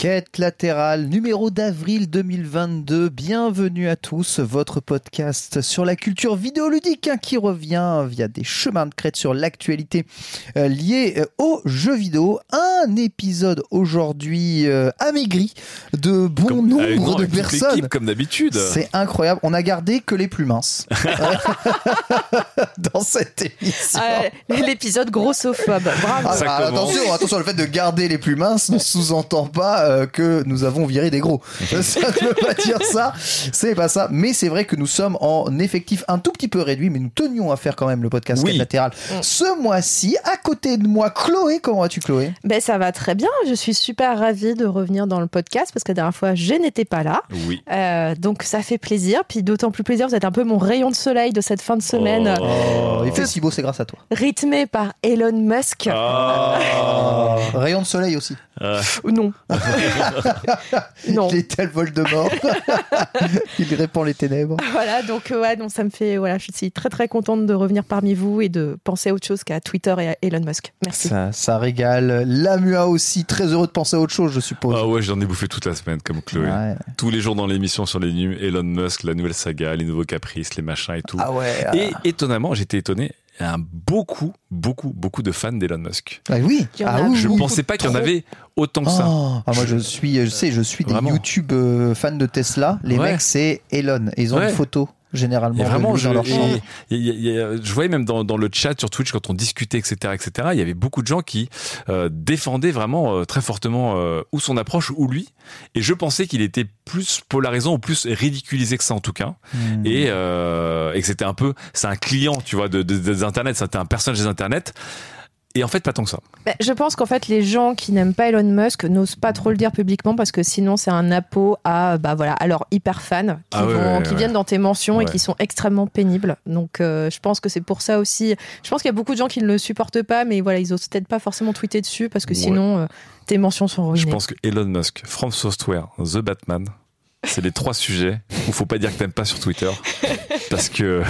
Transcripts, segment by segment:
Quête latérale, numéro d'avril 2022. Bienvenue à tous, votre podcast sur la culture vidéoludique hein, qui revient via des chemins de crête sur l'actualité euh, liée euh, aux jeux vidéo. Un épisode aujourd'hui euh, amaigri de bon Comme- nombre non, de personnes. comme d'habitude. C'est incroyable. On a gardé que les plus minces dans cette émission. L'épisode grossophobe. Bravo. Ah, ah, attention, attention, le fait de garder les plus minces ne sous-entend pas euh, que nous avons viré des gros. ça ne veut pas dire ça, c'est pas ça. Mais c'est vrai que nous sommes en effectif un tout petit peu réduit, mais nous tenions à faire quand même le podcast Oui. Latéral ce mois-ci. À côté de moi, Chloé, comment vas-tu Chloé? Ben, ça va très bien. Je suis super ravie de revenir dans le podcast parce que la dernière fois, je n'étais pas là. Oui. Euh, donc, ça fait plaisir. Puis, d'autant plus plaisir, vous êtes un peu mon rayon de soleil de cette fin de semaine, Oh, il fait si beau, c'est grâce à toi. rythmé par Elon Musk. Ah. Rayon de soleil aussi. Non. non. Il est tel Voldemort. il répand les ténèbres. Voilà, donc, euh, ouais, donc ça me fait. Voilà, je suis très, très contente de revenir parmi vous et de penser à autre chose qu'à Twitter et à Elon Musk. Merci. Ça, ça régale. Lamua aussi, très heureux de penser à autre chose, je suppose. Ah ouais, j'en ai bouffé toute la semaine, comme Chloé. Ouais. Tous les jours dans l'émission sur les news, Elon Musk, la nouvelle saga, les nouveaux caprices, les machins et tout. Ah ouais. Et étonnamment, j'étais étonné, il y a beaucoup, beaucoup, beaucoup de fans d'Elon Musk. Ah oui. Ah oui, Je oui. pensais pas qu'il y en avait autant que ça. Oh, ah, moi je suis, je sais, je suis des Vraiment. YouTube euh, fans de Tesla. Les Ouais. mecs c'est Elon. Et ils ont Ouais. une photo généralement vraiment, je, dans leur chambre. a- je voyais même dans, dans le chat sur Twitch quand on discutait, etc., etc. Il y avait beaucoup de gens qui euh, défendaient vraiment euh, très fortement euh, ou son approche ou lui. Et je pensais qu'il était plus polarisant ou plus ridiculisé que ça en tout cas. Et, euh, et que c'était un peu, c'est un client, tu vois, de, de- des internets. C'était un personnage des internets. Et en fait, pas tant que ça. Ben, je pense qu'en fait, les gens qui n'aiment pas Elon Musk n'osent pas trop le dire publiquement parce que sinon, c'est un appôt à, bah voilà, à leurs hyper fans qui, Ah ouais, vont- ouais, qui ouais. viennent dans tes mentions et qui sont extrêmement pénibles. Donc, euh, je pense que c'est pour ça aussi. Je pense qu'il y a beaucoup de gens qui ne le supportent pas, mais voilà, ils osent peut-être pas forcément tweeter dessus parce que sinon, euh, tes mentions sont ruinées. Je pense que Elon Musk, From Software, The Batman, c'est les trois sujets où faut pas dire que t'aimes pas sur Twitter parce que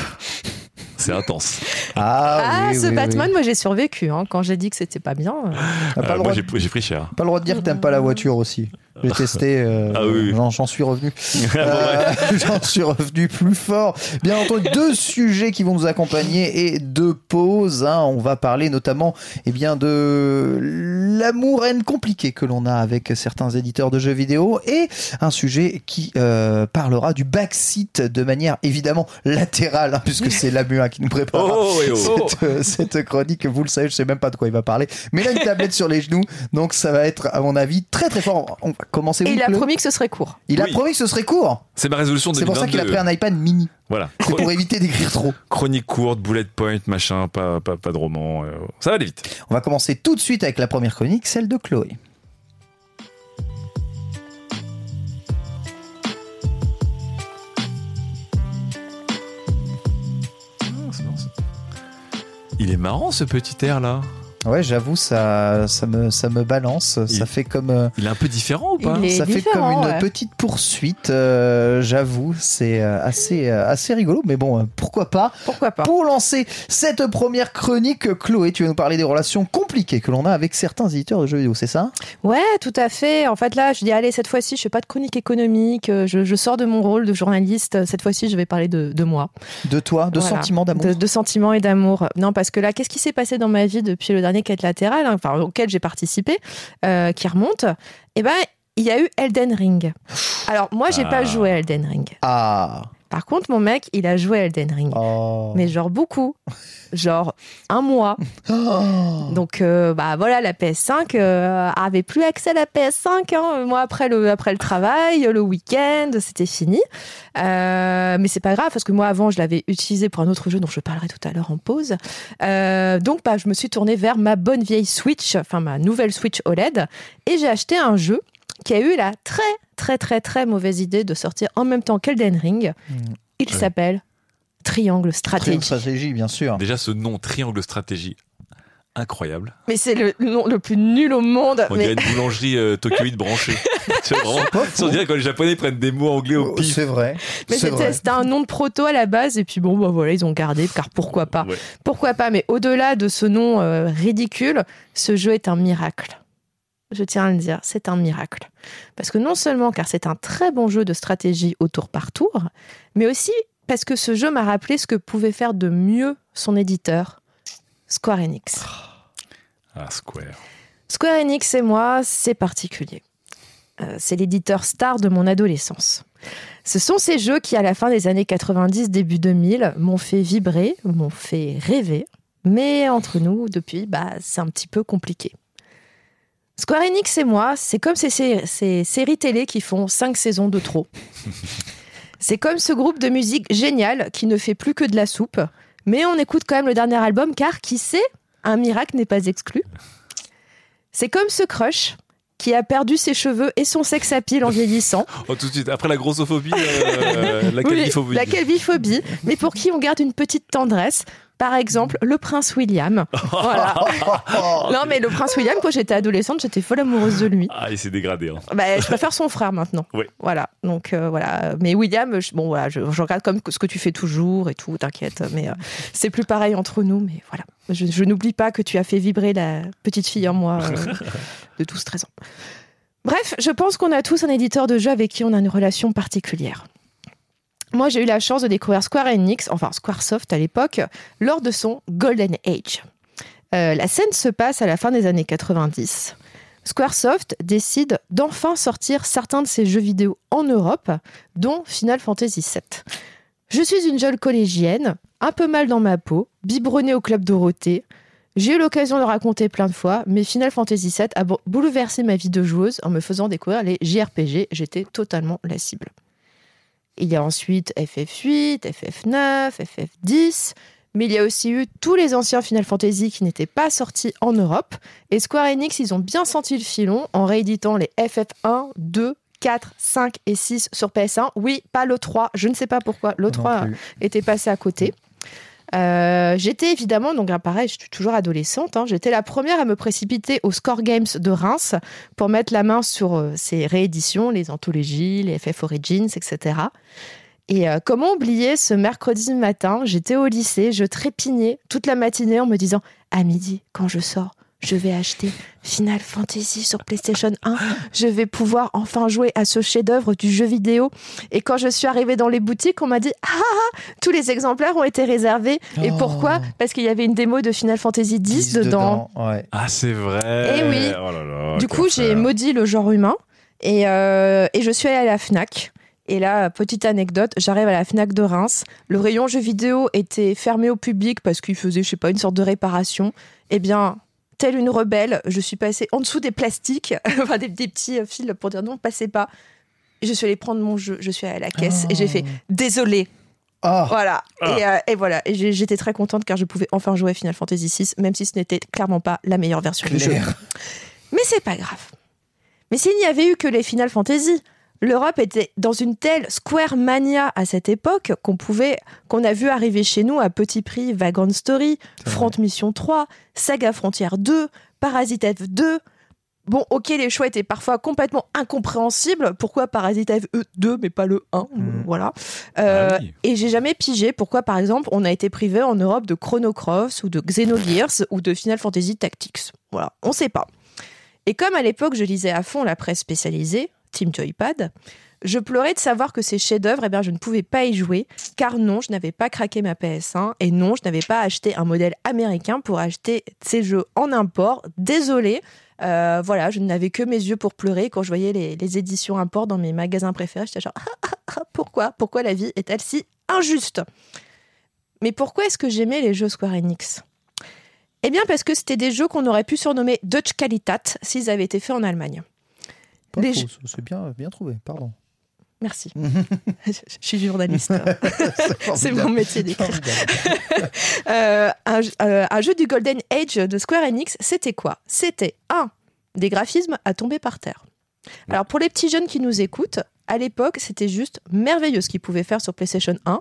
c'est intense. Ah, Ah, oui, ce oui, Batman, oui. moi j'ai survécu hein, quand j'ai dit que c'était pas bien. euh. Pas, Euh, le moi, j'ai pris cher. pas le droit de dire que t'aimes pas la voiture aussi. J'ai testé, euh, Ah oui, j'en- suis revenu. Euh, J'en suis revenu plus fort. Bien entendu, deux sujets qui vont nous accompagner et deux pauses. hein. On va parler notamment eh bien, de l'amour-haine compliqué que l'on a avec certains éditeurs de jeux vidéo et un sujet qui euh, parlera du backseat de manière évidemment latérale, hein, puisque c'est Lamua qui nous prépare. Oh, oh. Cette, euh, cette chronique, vous le savez, je sais même pas de quoi il va parler, mais il a une tablette sur les genoux, donc ça va être, à mon avis, très très fort. On va commencer. Et où, il a promis que ce serait court. Il a Oui. promis que ce serait court. C'est ma résolution C'est pour ça qu'il a 2022. pris un iPad mini. Voilà. C'est pour éviter d'écrire trop. Chronique courte, bullet point, machin, pas, pas, pas de roman. euh, ça va aller vite. On va commencer tout de suite avec la première chronique, celle de Chloé. Il est marrant ce petit air là. Ouais, j'avoue, ça, ça, me, ça me balance. Ça fait comme, euh, Il est un peu différent ou pas Il est ça fait comme une ouais. petite poursuite. euh, j'avoue, c'est euh, assez, assez rigolo. Mais bon, pourquoi pas Pourquoi pas Pour lancer cette première chronique, Chloé, tu vas nous parler des relations compliquées que l'on a avec certains éditeurs de jeux vidéo, c'est ça? Ouais, tout à fait. En fait, là, je dis, allez, cette fois-ci, je fais pas de chronique économique, je, je sors de mon rôle de journaliste. Cette fois-ci, je vais parler de, de moi. De toi, de Voilà. sentiments d'amour De, de sentiments et d'amour. Non, parce que là, qu'est-ce qui s'est passé dans ma vie depuis le dernier quête latérale, hein, enfin, auquel j'ai participé, euh, qui remonte Eh ben, il y a eu Elden Ring. Alors, moi, j'ai pas joué à Elden Ring. Ah. Par contre, mon mec, il a joué à Elden Ring. Oh. Mais genre beaucoup. genre un mois. Oh. Donc, euh, bah voilà, la PS5 euh, avait plus accès à la PS5. Hein. Moi, après le, après le travail, le week-end, c'était fini. Euh, mais c'est pas grave parce que moi, avant, je l'avais utilisé pour un autre jeu dont je parlerai tout à l'heure en pause. Euh, donc, bah, je me suis tournée vers ma bonne vieille Switch, enfin ma nouvelle Switch OLED, et j'ai acheté un jeu qui a eu la très, très, très, très mauvaise idée de sortir en même temps qu'Elden Ring. Il Ouais. s'appelle Triangle Strategy. Triangle stratégie, bien sûr. Déjà, ce nom, Triangle Stratégie, incroyable. Mais c'est le nom le plus nul au monde. On mais dirait une boulangerie euh, tokyoïde branchée. C'est vraiment- pas on dirait quand les Japonais prennent des mots anglais au Oh, pif. C'est vrai. Mais C'est c'était un nom de proto à la base, et puis bon, bah voilà, ils ont gardé, car pourquoi pas Ouais. Pourquoi pas Mais au-delà de ce nom euh, ridicule, ce jeu est un miracle. Je tiens à le dire, c'est un miracle. Parce que non seulement car c'est un très bon jeu de stratégie au tour par tour, mais aussi parce que ce jeu m'a rappelé ce que pouvait faire de mieux son éditeur, Square Enix. Ah, Square. Square Enix et moi, c'est particulier. Euh, c'est l'éditeur star de mon adolescence. Ce sont ces jeux qui, à la fin des années 90, début 2000, m'ont fait vibrer, m'ont fait rêver. Mais entre nous, depuis, bah, c'est un petit peu compliqué. Square Enix et moi, c'est comme ces, sé- ces séries télé qui font 5 saisons de trop. c'est comme ce groupe de musique génial qui ne fait plus que de la soupe, mais on écoute quand même le dernier album car qui sait, un miracle n'est pas exclu. C'est comme ce crush qui a perdu ses cheveux et son sex appeal en vieillissant. Oh, tout de suite, après la grossophobie, euh, la Oui, calviphobie. la calviphobie, mais pour qui on garde une petite tendresse. Par exemple, le prince William. Voilà. non, mais le prince William, quand j'étais adolescente, j'étais folle amoureuse de lui. Ah, il s'est dégradé. hein. Bah, je préfère son frère maintenant. Oui. Voilà. Donc euh, voilà. Mais William, je, bon voilà, je, je regarde comme ce que tu fais toujours et tout. T'inquiète. Mais euh, c'est plus pareil entre nous. Mais voilà. Je, je n'oublie pas que tu as fait vibrer la petite fille en moi euh, de 12-13 ans. Bref, je pense qu'on a tous un éditeur de jeu avec qui on a une relation particulière. Moi, j'ai eu la chance de découvrir Square Enix, enfin Squaresoft à l'époque, lors de son Golden Age. Euh, la scène se passe à la fin des années 90. Squaresoft décide d'enfin sortir certains de ses jeux vidéo en Europe, dont Final Fantasy VII. Je suis une jeune collégienne, un peu mal dans ma peau, biberonnée au club Dorothée. J'ai eu l'occasion de le raconter plein de fois, mais Final Fantasy VII a bou- bouleversé ma vie de joueuse en me faisant découvrir les JRPG. J'étais totalement la cible. Il y a ensuite FF8, FF9, FF10, mais il y a aussi eu tous les anciens Final Fantasy qui n'étaient pas sortis en Europe. Et Square Enix, ils ont bien senti le filon en rééditant les FF1, 2, 4, 5 et 6 sur PS1. Oui, pas le 3, je ne sais pas pourquoi. Le Non 3 plus. était passé à côté. Euh, j'étais évidemment, donc ah, pareil, je suis toujours adolescente, hein, j'étais la première à me précipiter au Score Games de Reims pour mettre la main sur euh, ces rééditions, les anthologies, les FF Origins, etc. Et euh, comment oublier ce mercredi matin, j'étais au lycée, je trépignais toute la matinée en me disant à midi, quand je sors, je vais acheter Final Fantasy sur PlayStation 1. Je vais pouvoir enfin jouer à ce chef-d'œuvre du jeu vidéo. Et quand je suis arrivée dans les boutiques, on m'a dit Ah, ah, tous les exemplaires ont été réservés. Et Oh. pourquoi Parce qu'il y avait une démo de Final Fantasy 10, dedans. Ouais. Ah, c'est vrai. Eh oui. Oh là là, Du coup, j'ai maudit le genre humain et, euh, et je suis allée à la Fnac. Et là, petite anecdote, j'arrive à la Fnac de Reims. Le rayon jeux vidéo était fermé au public parce qu'il faisait, je sais pas, une sorte de réparation. Eh bien, telle une rebelle, je suis passée en dessous des plastiques, enfin des, des petits fils pour dire non, passez pas. Je suis allée prendre mon jeu, je suis allée à la caisse et j'ai fait désolé. Ah, Voilà. Ah. Et, euh, et voilà. Et j'étais très contente car je pouvais enfin jouer à Final Fantasy VI, même si ce n'était clairement pas la meilleure version du jeu. Mais c'est pas grave. Mais s'il n'y avait eu que les Final Fantasy, l'Europe était dans une telle Square Mania à cette époque qu'on pouvait, qu'on a vu arriver chez nous à petit prix Vagrant Story, Front Mission 3, Saga Frontière 2, Parasite F2. Bon, ok, les choix étaient parfois complètement incompréhensibles. Pourquoi Parasite F2 mais pas le 1 Mm. Voilà. Euh, Ah oui. Et j'ai jamais pigé pourquoi, par exemple, on a été privé en Europe de Chrono Cross ou de Xenogears ou de Final Fantasy Tactics. Voilà, on sait pas. Et comme à l'époque, je lisais à fond la presse spécialisée, Team Joypad, je pleurais de savoir que ces chefs-d'œuvre, eh je ne pouvais pas y jouer, car non, je n'avais pas craqué ma PS1 et non, je n'avais pas acheté un modèle américain pour acheter ces jeux en import. Désolé, Euh, voilà, je n'avais que mes yeux pour pleurer quand je voyais les, éditions import dans mes magasins préférés. J'étais genre, pourquoi? Pourquoi la vie est-elle si injuste? Mais pourquoi est-ce que j'aimais les jeux Square Enix? Eh bien, parce que c'était des jeux qu'on aurait pu surnommer Dutch Qualitat s'ils avaient été faits en Allemagne. Pas Les C'est bien, bien trouvé, pardon. Merci. je suis journaliste. C'est mon métier d'écrire. Euh, un, euh, un jeu du Golden Age de Square Enix, c'était quoi? C'était un des graphismes à tomber par terre. Alors pour les petits jeunes qui nous écoutent, à l'époque, c'était juste merveilleux ce qu'ils pouvaient faire sur PlayStation 1.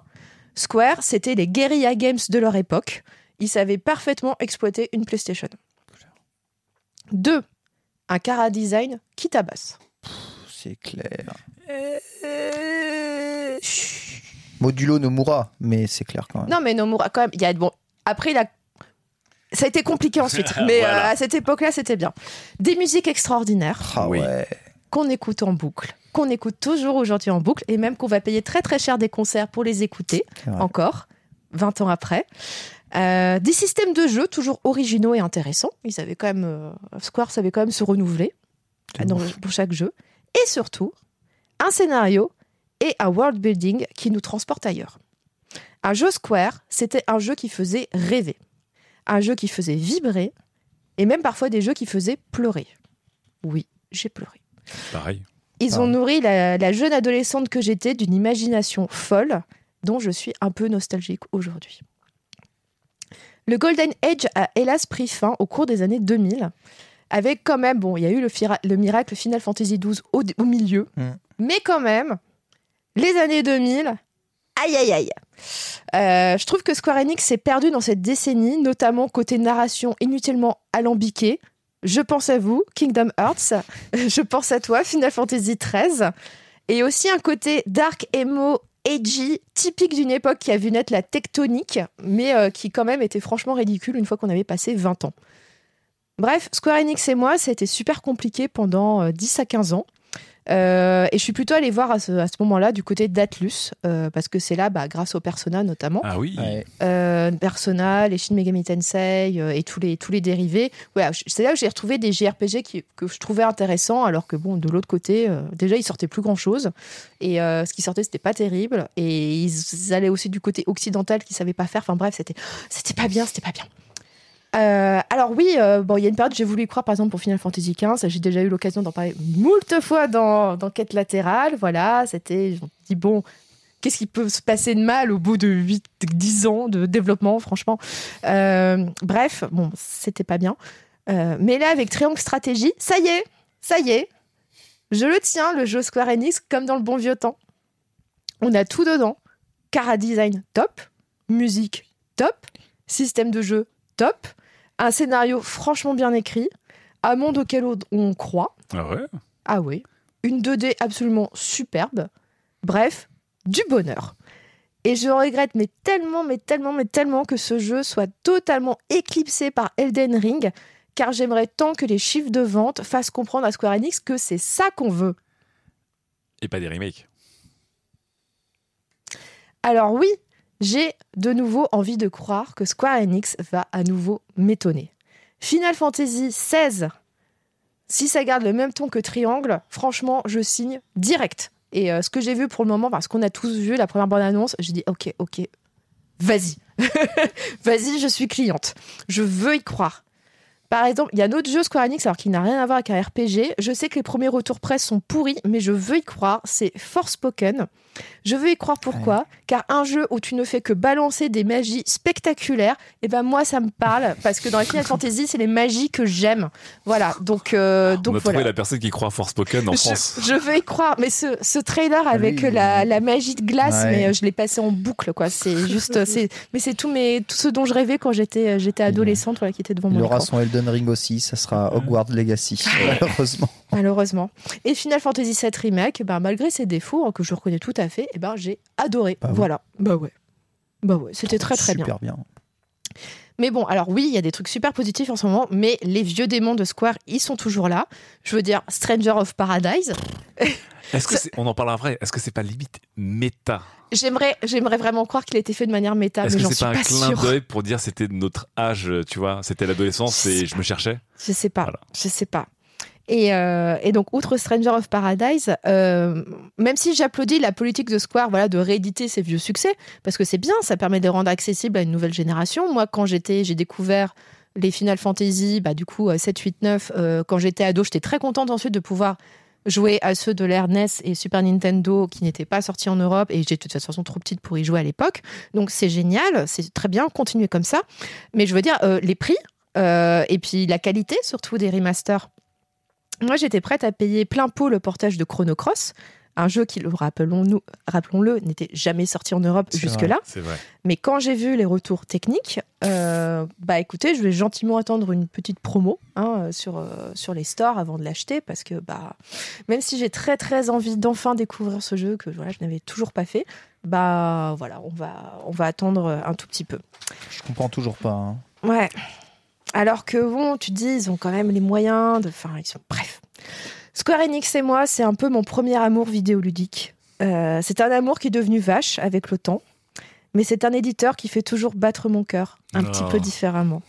Square, c'était les guérilla games de leur époque. Ils savaient parfaitement exploiter une PlayStation. Deux, un cara design qui tabasse. C'est clair. Modulo Nomura, mais c'est clair quand même. Non, mais Nomura, quand même, il y a bon. Après, il a. Ça a été compliqué ensuite, mais Voilà. euh, à cette époque-là, c'était bien. Des musiques extraordinaires Ah ouais. qu'on écoute en boucle, qu'on écoute toujours aujourd'hui en boucle, et même qu'on va payer très très cher des concerts pour les écouter encore, 20 ans après. Euh, des systèmes de jeu toujours originaux et intéressants. Ils avaient quand même, euh, Square savait quand même se renouveler dans- pour chaque jeu. Et surtout, un scénario et un world building qui nous transportent ailleurs. Un jeu Square, c'était un jeu qui faisait rêver. Un jeu qui faisait vibrer. Et même parfois des jeux qui faisaient pleurer. Oui, j'ai pleuré. Pareil. Ils Ah. ont nourri la, la jeune adolescente que j'étais d'une imagination folle dont je suis un peu nostalgique aujourd'hui. Le Golden Age a hélas pris fin au cours des années 2000, avec quand même, bon, il y a eu le, fira- le miracle Final Fantasy XII au, au milieu, Mm. mais quand même, les années 2000, aïe aïe aïe. Euh, je trouve que Square Enix s'est perdu dans cette décennie, notamment côté narration inutilement alambiquée. Je pense à vous, Kingdom Hearts. Je pense à toi, Final Fantasy XIII. Et aussi un côté dark emo, edgy, typique d'une époque qui a vu naître la tectonique, mais euh, qui quand même était franchement ridicule une fois qu'on avait passé 20 ans. Bref, Square Enix et moi, ça a été super compliqué pendant euh, 10 à 15 ans. Euh, et je suis plutôt allée voir à ce, à ce moment-là du côté d'Atlus, euh, parce que c'est là, bah, grâce au Persona notamment, Ah oui. Ouais. euh, Persona, les Shin Megami Tensei euh, et tous les, tous les dérivés. Ouais, c'est là où j'ai retrouvé des JRPG qui, que je trouvais intéressants, alors que bon, de l'autre côté, euh, déjà, ils sortaient plus grand-chose. Et euh, ce qui sortait, c'était pas terrible. Et ils allaient aussi du côté occidental qui savaient pas faire. Enfin bref, c'était c'était pas bien, c'était pas bien. Euh, alors oui, euh, bon, il y a une période, j'ai voulu y croire, par exemple, pour Final Fantasy XV. J'ai déjà eu l'occasion d'en parler moult fois dans, dans Quête latérale. Voilà, c'était, je me dis, bon, qu'est-ce qui peut se passer de mal au bout de 8, 10 ans de développement, franchement. Euh, bref, bon, c'était pas bien. Mais là, avec Triangle Stratégie, ça y est, ça y est, je le tiens, le jeu Square Enix, comme dans le bon vieux temps. On a tout dedans. Cara design top, musique top, système de jeu top, un scénario franchement bien écrit, un monde auquel on croit. Ah ouais? Ah oui. Une 2D absolument superbe. Bref, du bonheur. Et je regrette, mais tellement, mais tellement, mais tellement que ce jeu soit totalement éclipsé par Elden Ring, car j'aimerais tant que les chiffres de vente fassent comprendre à Square Enix que c'est ça qu'on veut. Et pas des remakes. Alors oui, j'ai de nouveau envie de croire que Square Enix va à nouveau m'étonner. Final Fantasy XVI, si ça garde le même ton que Triangle, franchement, je signe direct. Et euh, ce que j'ai vu pour le moment, parce qu'on a tous vu la première bande-annonce, j'ai dit ok, ok, vas-y. vas-y, je suis cliente. Je veux y croire. Par exemple, il y a un autre jeu Square Enix, alors qui n'a rien à voir avec un RPG. Je sais que les premiers retours presse sont pourris, mais je veux y croire. C'est Forspoken. Je veux y croire pourquoi? Car un jeu où tu ne fais que balancer des magies spectaculaires, et ben moi ça me parle parce que dans les Final Fantasy c'est les magies que j'aime. Voilà, donc euh, donc On a voilà. trouvé la personne qui croit à Forspoken en France. Je, je veux y croire, mais ce, ce trailer avec Oui. la, la magie de glace, Ouais. mais euh, je l'ai passé en boucle, quoi. C'est juste, c'est, mais c'est tout, mes, tout ce dont je rêvais quand j'étais, euh, j'étais adolescente, voilà, qui était devant Il mon aura écran. son Elden Ring aussi, ça sera Hogwarts Legacy, malheureusement. malheureusement. Et Final Fantasy VII Remake, ben, malgré ses défauts, hein, que je reconnais tout à fait, et ben, j'ai adoré. Bah oui. voilà. Bah ouais. Bah ouais, c'était très très bien. Super bien. Mais bon, alors oui, il y a des trucs super positifs en ce moment, mais les vieux démons de Square, ils sont toujours là. Je veux dire, Stranger of Paradise. Est-ce que c'est, on en parlera après, est-ce que c'est pas limite méta? J'aimerais, j'aimerais vraiment croire qu'il a été fait de manière méta, Est-ce mais que j'en c'est suis pas pas, un clin d'œil pour dire c'était notre âge, tu vois, c'était l'adolescence et je me cherchais? Je sais pas. Voilà. Je sais pas. Et, euh, et donc, outre Stranger of Paradise, euh, même si j'applaudis la politique de Square voilà, de rééditer ses vieux succès, parce que c'est bien, ça permet de les rendre accessibles à une nouvelle génération. Moi, quand j'étais, j'ai découvert les Final Fantasy, bah, du coup, euh, 7, 8, 9, euh, quand j'étais ado, j'étais très contente ensuite de pouvoir jouer à ceux de l'ère NES et Super Nintendo qui n'étaient pas sortis en Europe, et j'étais de toute façon trop petite pour y jouer à l'époque. Donc, c'est génial, c'est très bien, continuez comme ça. Mais je veux dire, euh, les prix, euh, et puis la qualité surtout des remasters. Moi, j'étais prête à payer plein pot le portage de Chrono Cross, un jeu qui, rappelons-le, n'était jamais sorti en Europe jusque-là. Mais quand j'ai vu les retours techniques, euh, bah écoutez, je vais gentiment attendre une petite promo hein, sur, euh, sur les stores avant de l'acheter parce que bah même si j'ai très très envie d'enfin découvrir ce jeu que voilà, je n'avais toujours pas fait, bah voilà, on va on va attendre un tout petit peu. Je comprends toujours pas. hein. Ouais. Alors que bon, tu te dis, ils ont quand même les moyens de. Enfin, ils sont. Bref. Square Enix et moi, c'est un peu mon premier amour vidéoludique. Euh, c'est un amour qui est devenu vache avec le temps. Mais c'est un éditeur qui fait toujours battre mon cœur, un Oh. petit peu différemment.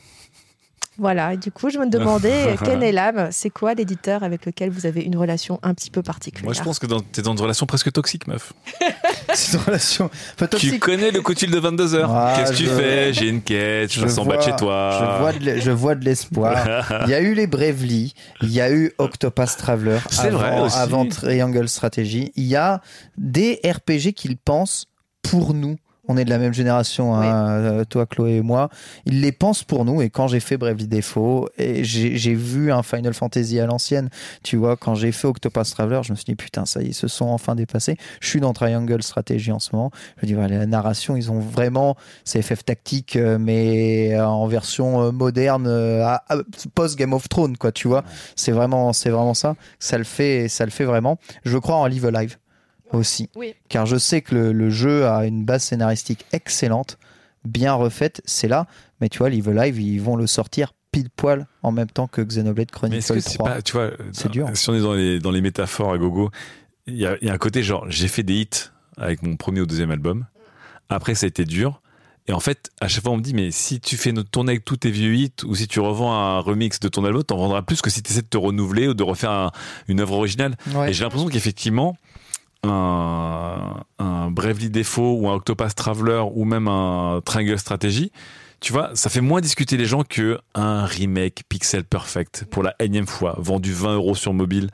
Voilà, et du coup, je me demandais, Ken et Lame, c'est quoi l'éditeur avec lequel vous avez une relation un petit peu particulière? Moi, je pense que dans- t'es dans une relation presque toxique, meuf. C'est une relation. Enfin, Tu toxique. connais le coup de fil de 22h. Ah, Qu'est-ce que tu fais? J'ai une quête, je, Je en bas chez toi. Je vois de, l'espoir. Il y a eu les Bravely, il y a eu Octopath Traveler C'est avant, vrai aussi. avant Triangle Strategy. Il y a des RPG qu'ils pensent pour nous. On est de la même génération, hein, euh, toi, Chloé et moi. Ils les pensent pour nous. Et quand j'ai fait Bravely Default, et j'ai vu un Final Fantasy à l'ancienne, tu vois, quand j'ai fait Octopath Traveler, je me suis dit, putain, ça y est, ils se sont enfin dépassés. Je suis dans Triangle Strategy en ce moment. Je me dis, voilà, la narration, ils ont vraiment, c'est FF tactique, euh, mais en version euh, moderne, euh, à- à- post Game of Thrones, quoi, tu vois. C'est vraiment, c'est vraiment ça. Ça le fait, ça le fait vraiment. Je crois en Live Alive aussi. Oui. Car je sais que le, le jeu a une base scénaristique excellente, bien refaite, c'est là. Mais tu vois, Live Alive, ils vont le sortir pile poil en même temps que Xenoblade Mais est-ce Chronicle que c'est 3. pas, tu vois, C'est dur. si on est dans les, dans les métaphores à gogo, il y a, il y a un côté genre, j'ai fait des hits avec mon premier ou deuxième album. Après, ça a été dur. Et en fait, à chaque fois, on me dit, mais si tu fais notre tournée avec tous tes vieux hits, ou si tu revends un remix de ton album, t'en vendras plus que si tu essaies de te renouveler ou de refaire un- une œuvre originale. Ouais. Et j'ai l'impression qu'effectivement, un, un Bravely ou un Octopath Traveler ou même un Triangle Strategy, tu vois, ça fait moins discuter les gens que un remake Pixel Perfect pour la énième fois, vendu 20 euros sur mobile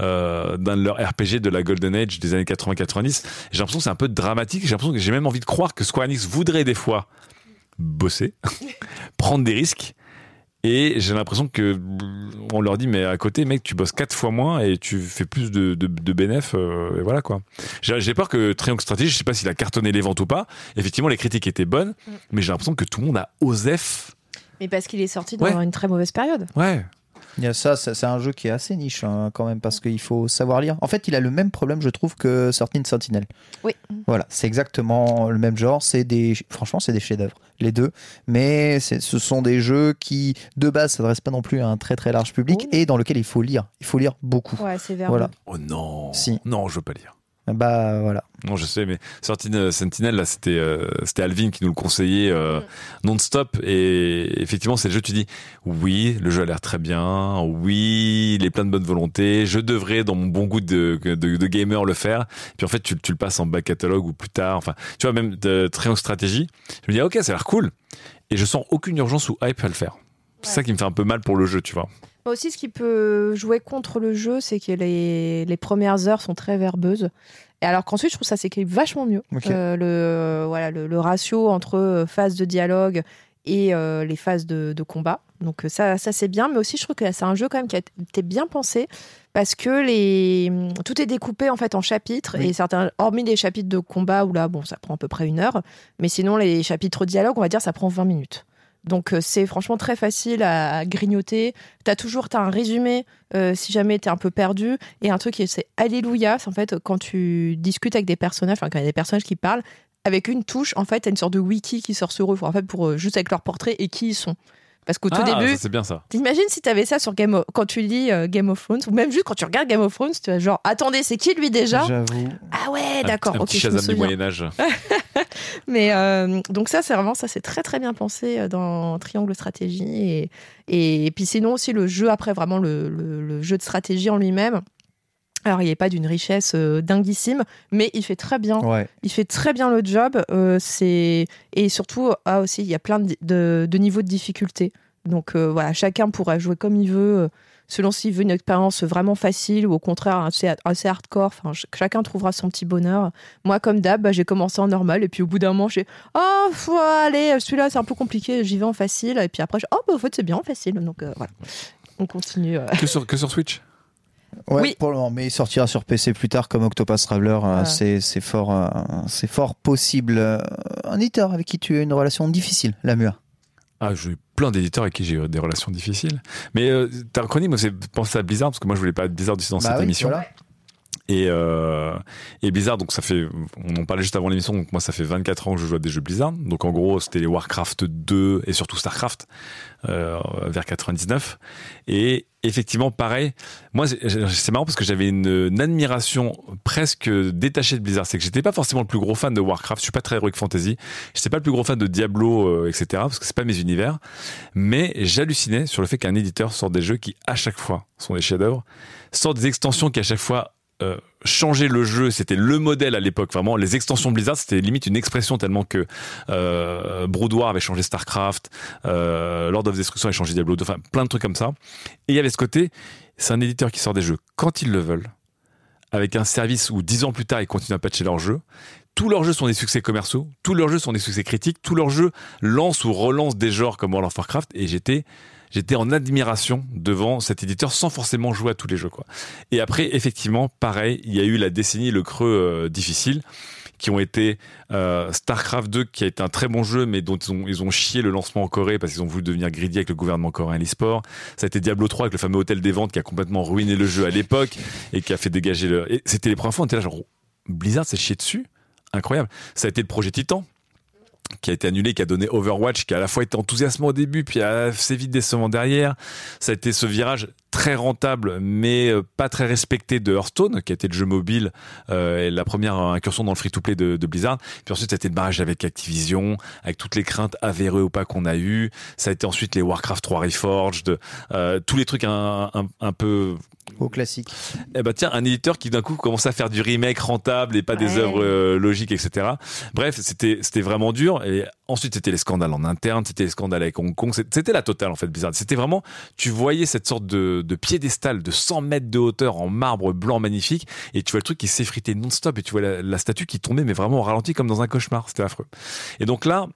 euh, d'un de leurs RPG de la Golden Age des années 80-90. J'ai l'impression que c'est un peu dramatique. J'ai l'impression que j'ai même envie de croire que Square Enix voudrait des fois bosser, prendre des risques. Et j'ai l'impression que mm, on leur dit mais à côté mec tu bosses quatre fois moins et tu fais plus de, de, de bénéf euh, et voilà quoi. J'ai j'ai peur que Triangle Strategy, je sais pas s'il a cartonné les ventes ou pas. Effectivement les critiques étaient bonnes, mais j'ai l'impression que tout le monde a osef. Mais parce qu'il est sorti dans Ouais. une très mauvaise période. Ouais. Il y a ça, ça- c'est un jeu qui est assez niche hein, quand même parce qu'il faut savoir lire. En fait, il a le même problème, je trouve, que Certain Sentinel. Oui. Voilà, c'est exactement le même genre. C'est des, franchement, c'est des chefs-d'œuvre, les deux. Mais ce sont des jeux qui, de base, s'adressent pas non plus à un très très large public Oui. et dans lequel il faut lire. Il faut lire beaucoup. Ouais, c'est Voilà. Oh non. Si. Non, je veux pas lire. Bah voilà. Non, je sais, mais Sentinel, Sentinel là, c'était euh, c'était Alvin qui nous le conseillait euh, non-stop. Et effectivement, c'est le jeu. Tu dis, oui, le jeu a l'air très bien. Oui, il est plein de bonne volonté. Je devrais, dans mon bon goût de, de, de gamer, le faire. Puis en fait, tu, tu le passes en back catalogue ou plus tard. Enfin, tu vois, même de Triangle Stratégie. Je me dis, ah, ok, ça a l'air cool. Et je sens aucune urgence ou hype à le faire. C'est ça qui me fait un peu mal pour le jeu, tu vois. Aussi, ce qui peut jouer contre le jeu, c'est que les, les premières heures sont très verbeuses. Et alors qu'ensuite, je trouve ça s'équilibre vachement mieux. Euh, le, voilà, le, le ratio entre euh, phases de dialogue et euh, les phases de, de combat. Donc ça, ça c'est bien. Mais aussi, je trouve que c'est un jeu quand même qui a été bien pensé parce que les, tout est découpé en fait en chapitres Oui. et certains, hormis les chapitres de combat où là, bon, ça prend à peu près une heure, mais sinon les chapitres dialogue, on va dire, ça prend 20 minutes. Donc euh, c'est franchement très facile à grignoter. T'as toujours as un résumé euh, si jamais t'es un peu perdu et un truc qui est c'est alléluia. C'est en fait quand tu discutes avec des personnages, quand il y a des personnages qui parlent avec une touche, en fait t'as une sorte de wiki qui sort sur eux. En fait pour euh, juste avec leur portrait et qui ils sont. Parce qu'au tout Ah, début, c'est bien ça. T'imagines si t'avais ça sur Game of... quand tu lis euh, Game of Thrones ou même juste quand tu regardes Game of Thrones, tu vas genre attendez c'est qui lui déjà? J'avoue. Ah ouais Un- d'accord Un, ok petit Shazam du. Moyen Âge. Mais euh, donc ça c'est vraiment ça c'est très très bien pensé euh, dans Triangle Stratégie et, et, puis sinon aussi le jeu après vraiment le, le- le jeu de stratégie en lui-même. Alors il n'est pas d'une richesse euh, dinguissime, mais il fait très bien. Ouais. Il fait très bien le job. euh, c'est et surtout ah, aussi il y a plein de, de- de niveaux de difficulté. Donc euh, voilà, chacun pourra jouer comme il veut, selon s'il veut une expérience vraiment facile ou au contraire assez, assez hardcore. Enfin, ch- chacun trouvera son petit bonheur. Moi, comme d'hab, bah, j'ai commencé en normal et puis au bout d'un moment, j'ai oh faut allez celui-là c'est un peu compliqué, j'y vais en facile et puis après je- oh bah, en fait c'est bien en facile. Donc euh, voilà, on continue. euh. que, sur, que sur Switch? Ouais, Oui. pour le moment, mais il sortira sur PC plus tard comme Octopus Traveler. euh, Ah. C'est c'est fort, euh, c'est fort possible. Euh, Un éditeur avec qui tu as une relation difficile, la mur. Ah, j'ai eu plein d'éditeurs avec qui j'ai eu des relations difficiles. Mais euh, ta chronique me fait penser à Blizzard, parce que moi je voulais pas être Blizzard aussi dans Bah cette oui, émission. voilà. Et, euh, et Blizzard, donc ça fait, on en parlait juste avant l'émission, donc moi ça fait 24 ans que je joue à des jeux Blizzard. Donc en gros, c'était les Warcraft 2 et surtout Starcraft euh, vers 99. Et effectivement, pareil, moi c'est- c'est marrant parce que j'avais une, admiration presque détachée de Blizzard. C'est que j'étais pas forcément le plus gros fan de Warcraft, je suis pas très Heroic Fantasy, j'étais pas le plus gros fan de Diablo, euh, etc. Parce que c'est pas mes univers. Mais j'hallucinais sur le fait qu'un éditeur sort des jeux qui à chaque fois sont des chefs-d'œuvre, sort des extensions qui à chaque fois euh, changer le jeu, c'était le modèle à l'époque. Vraiment, les extensions Blizzard, c'était limite une expression tellement que euh, avait changé Starcraft, euh, Lord of Destruction avait changé Diablo 2, enfin plein de trucs comme ça. Et il y avait ce côté, c'est un éditeur qui sort des jeux quand ils le veulent, avec un service où dix ans plus tard ils continuent à patcher leurs jeux. Tous leurs jeux sont des succès commerciaux, tous leurs jeux sont des succès critiques, tous leurs jeux lancent ou relancent des genres comme World of Warcraft. Et j'étais j'étais en admiration devant cet éditeur sans forcément jouer à tous les jeux quoi. Et après effectivement pareil, il y a eu la décennie le creux euh, difficile qui ont été euh, Starcraft 2 qui a été un très bon jeu mais dont ils ont, chié le lancement en Corée parce qu'ils ont voulu devenir greedy avec le gouvernement coréen et l'e-sport. Ça a été Diablo 3 avec le fameux hôtel des ventes qui a complètement ruiné le jeu à l'époque et qui a fait dégager le c'était les premières fois on était là genre Blizzard s'est chié dessus? Incroyable. Ça a été le projet Titan qui a été annulé, qui a donné Overwatch, qui a à la fois été enthousiasmant au début, puis assez vite décevant derrière. Ça a été ce virage très rentable, mais euh, pas très respecté de Hearthstone, qui a été le jeu mobile euh, et la première incursion dans le free-to-play de, Blizzard. Puis ensuite, ça a été le barrage avec Activision, avec toutes les craintes avérées ou pas qu'on a eues. Ça a été ensuite les Warcraft 3 Reforged, euh, tous les trucs un peu Au classique. eh ben tiens, un éditeur qui d'un coup commence à faire du remake rentable et pas des œuvres euh, logiques, etc. Bref, c'était c'était vraiment dur. Et ensuite, c'était les scandales en interne, c'était les scandales avec Hong Kong. C'était la totale en fait, Blizzard. C'était vraiment, tu voyais cette sorte de, de piédestal de 100 mètres de hauteur en marbre blanc magnifique, et tu vois le truc qui s'effritait non-stop, et tu vois la, la statue qui tombait, mais vraiment au ralenti comme dans un cauchemar. C'était affreux. Et donc là,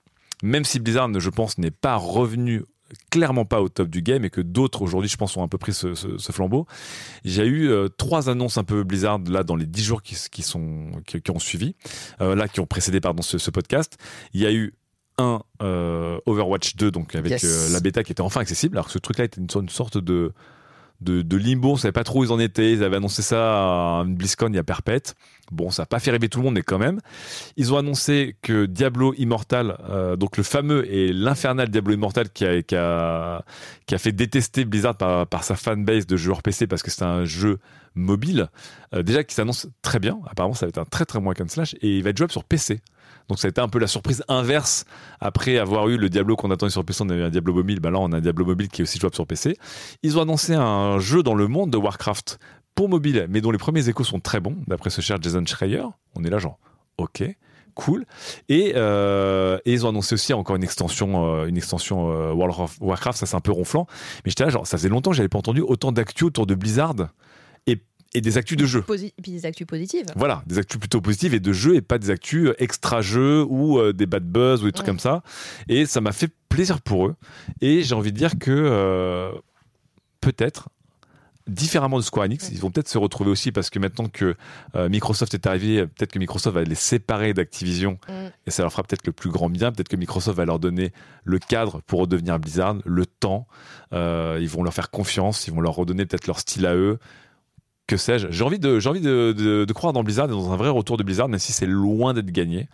même si Blizzard, je pense, n'est pas revenu clairement pas au top du game et que d'autres aujourd'hui je pense ont un peu pris ce, ce- ce flambeau. J'ai eu euh, trois annonces un peu Blizzard là dans les dix jours qui, qui sont qui, qui ont suivi euh, là qui ont précédé pardon ce, ce podcast. Il y a eu un euh, Overwatch 2 donc avec Yes. la bêta qui était enfin accessible. Alors que ce truc là était une sorte de de, limbo, on savait pas trop où ils en étaient. Ils avaient annoncé ça à une BlizzCon il y a perpète. Bon, ça a pas fait rêver tout le monde, mais quand même. Ils ont annoncé que Diablo Immortal, euh, donc le fameux et l'infernal Diablo Immortal qui a, qui a, fait détester Blizzard par, par sa fanbase de joueurs PC parce que c'est un jeu mobile, euh, déjà qui s'annonce très bien. Apparemment, ça va être un très très bon hack and slash et il va être jouable sur PC. Donc ça a été un peu la surprise inverse après avoir eu le Diablo qu'on attendait sur PC, on a eu un Diablo mobile, bah là on a un Diablo mobile qui est aussi jouable sur PC. Ils ont annoncé un jeu dans le monde de Warcraft pour mobile, mais dont les premiers échos sont très bons, d'après ce cher Jason Schreier. On est là genre, ok, cool. Et, euh, et ils ont annoncé aussi encore une extension, euh, euh, Warcraft, ça c'est un peu ronflant. Mais j'étais là genre, ça faisait longtemps que j'avais pas entendu autant d'actu autour de Blizzard et, des actus de. Posi- et puis des actus positives. Voilà, des actus plutôt positives et de jeux et pas des actus euh, extra jeux ou euh, des bad buzz ou des trucs Ouais. comme ça. Et ça m'a fait plaisir pour eux. Et j'ai envie de dire que euh, peut-être différemment de Square Enix, ils vont peut-être se retrouver aussi parce que maintenant que euh, Microsoft est arrivé, peut-être que Microsoft va les séparer d'Activision Mm. et ça leur fera peut-être le plus grand bien. Peut-être que Microsoft va leur donner le cadre pour redevenir Blizzard, le temps. Euh, ils vont leur faire confiance, ils vont leur redonner peut-être leur style à eux que sais-je. J'ai envie de, j'ai envie de, de, de croire dans Blizzard et dans un vrai retour de Blizzard, même si c'est loin d'être gagné.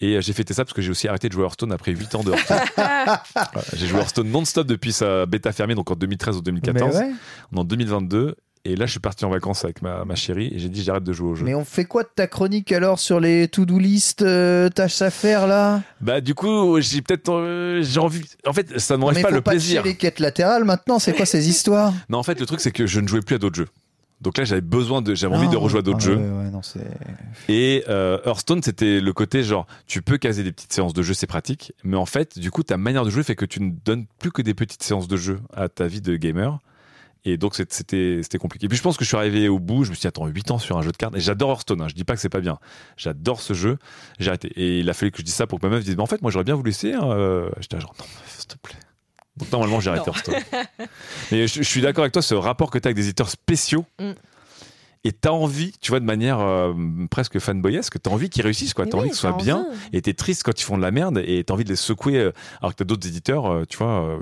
Et euh, j'ai fêté ça parce que j'ai aussi arrêté de jouer à Hearthstone après 8 ans de Hearthstone. Voilà, j'ai joué Hearthstone non-stop depuis sa bêta fermée, donc en 2013 ou 2014. Mais ouais. En 2022. Et là, je suis parti en vacances avec ma, ma chérie et j'ai dit j'arrête de jouer au jeu. Mais on fait quoi de ta chronique alors sur les to-do list, euh, tâches à faire là? Bah du coup, j'ai peut-être euh, j'ai envie. En fait, ça n'enlève Mais pas faut le pas plaisir. chier les quêtes latérales maintenant, c'est quoi ces histoires? Non, en fait, le truc c'est que je ne jouais plus à d'autres jeux. Donc là, j'avais besoin de, j'avais envie de Ah, rejouer d'autres ah, jeux. ouais, non, Et euh, Hearthstone, c'était le côté genre, tu peux caser des petites séances de jeu, c'est pratique, mais en fait, du coup, ta manière de jouer fait que tu ne donnes plus que des petites séances de jeu à ta vie de gamer. Et donc, c'était compliqué. Et puis, je pense que je suis arrivé au bout, je me suis dit, attends, 8 ans sur un jeu de cartes. Et j'adore Hearthstone, hein, je dis pas que c'est pas bien. J'adore ce jeu. J'ai arrêté. Et il a fallu que je dise ça pour que ma meuf dise, mais en fait, moi, j'aurais bien voulu essayer. Hein. Euh, J'étais genre, non, s'il te plaît. Donc, normalement, j'ai. Mais je, je suis d'accord avec toi, ce rapport que tu as avec des éditeurs spéciaux. Mm. Et t'as envie, tu vois, de manière euh, presque fanboyesque, t'as envie qu'ils réussissent, quoi. T'as oui, envie qu'ils soient t'as bien. Et t'es triste quand ils font de la merde et t'as envie de les secouer. euh, alors que t'as d'autres éditeurs, euh, tu vois, euh,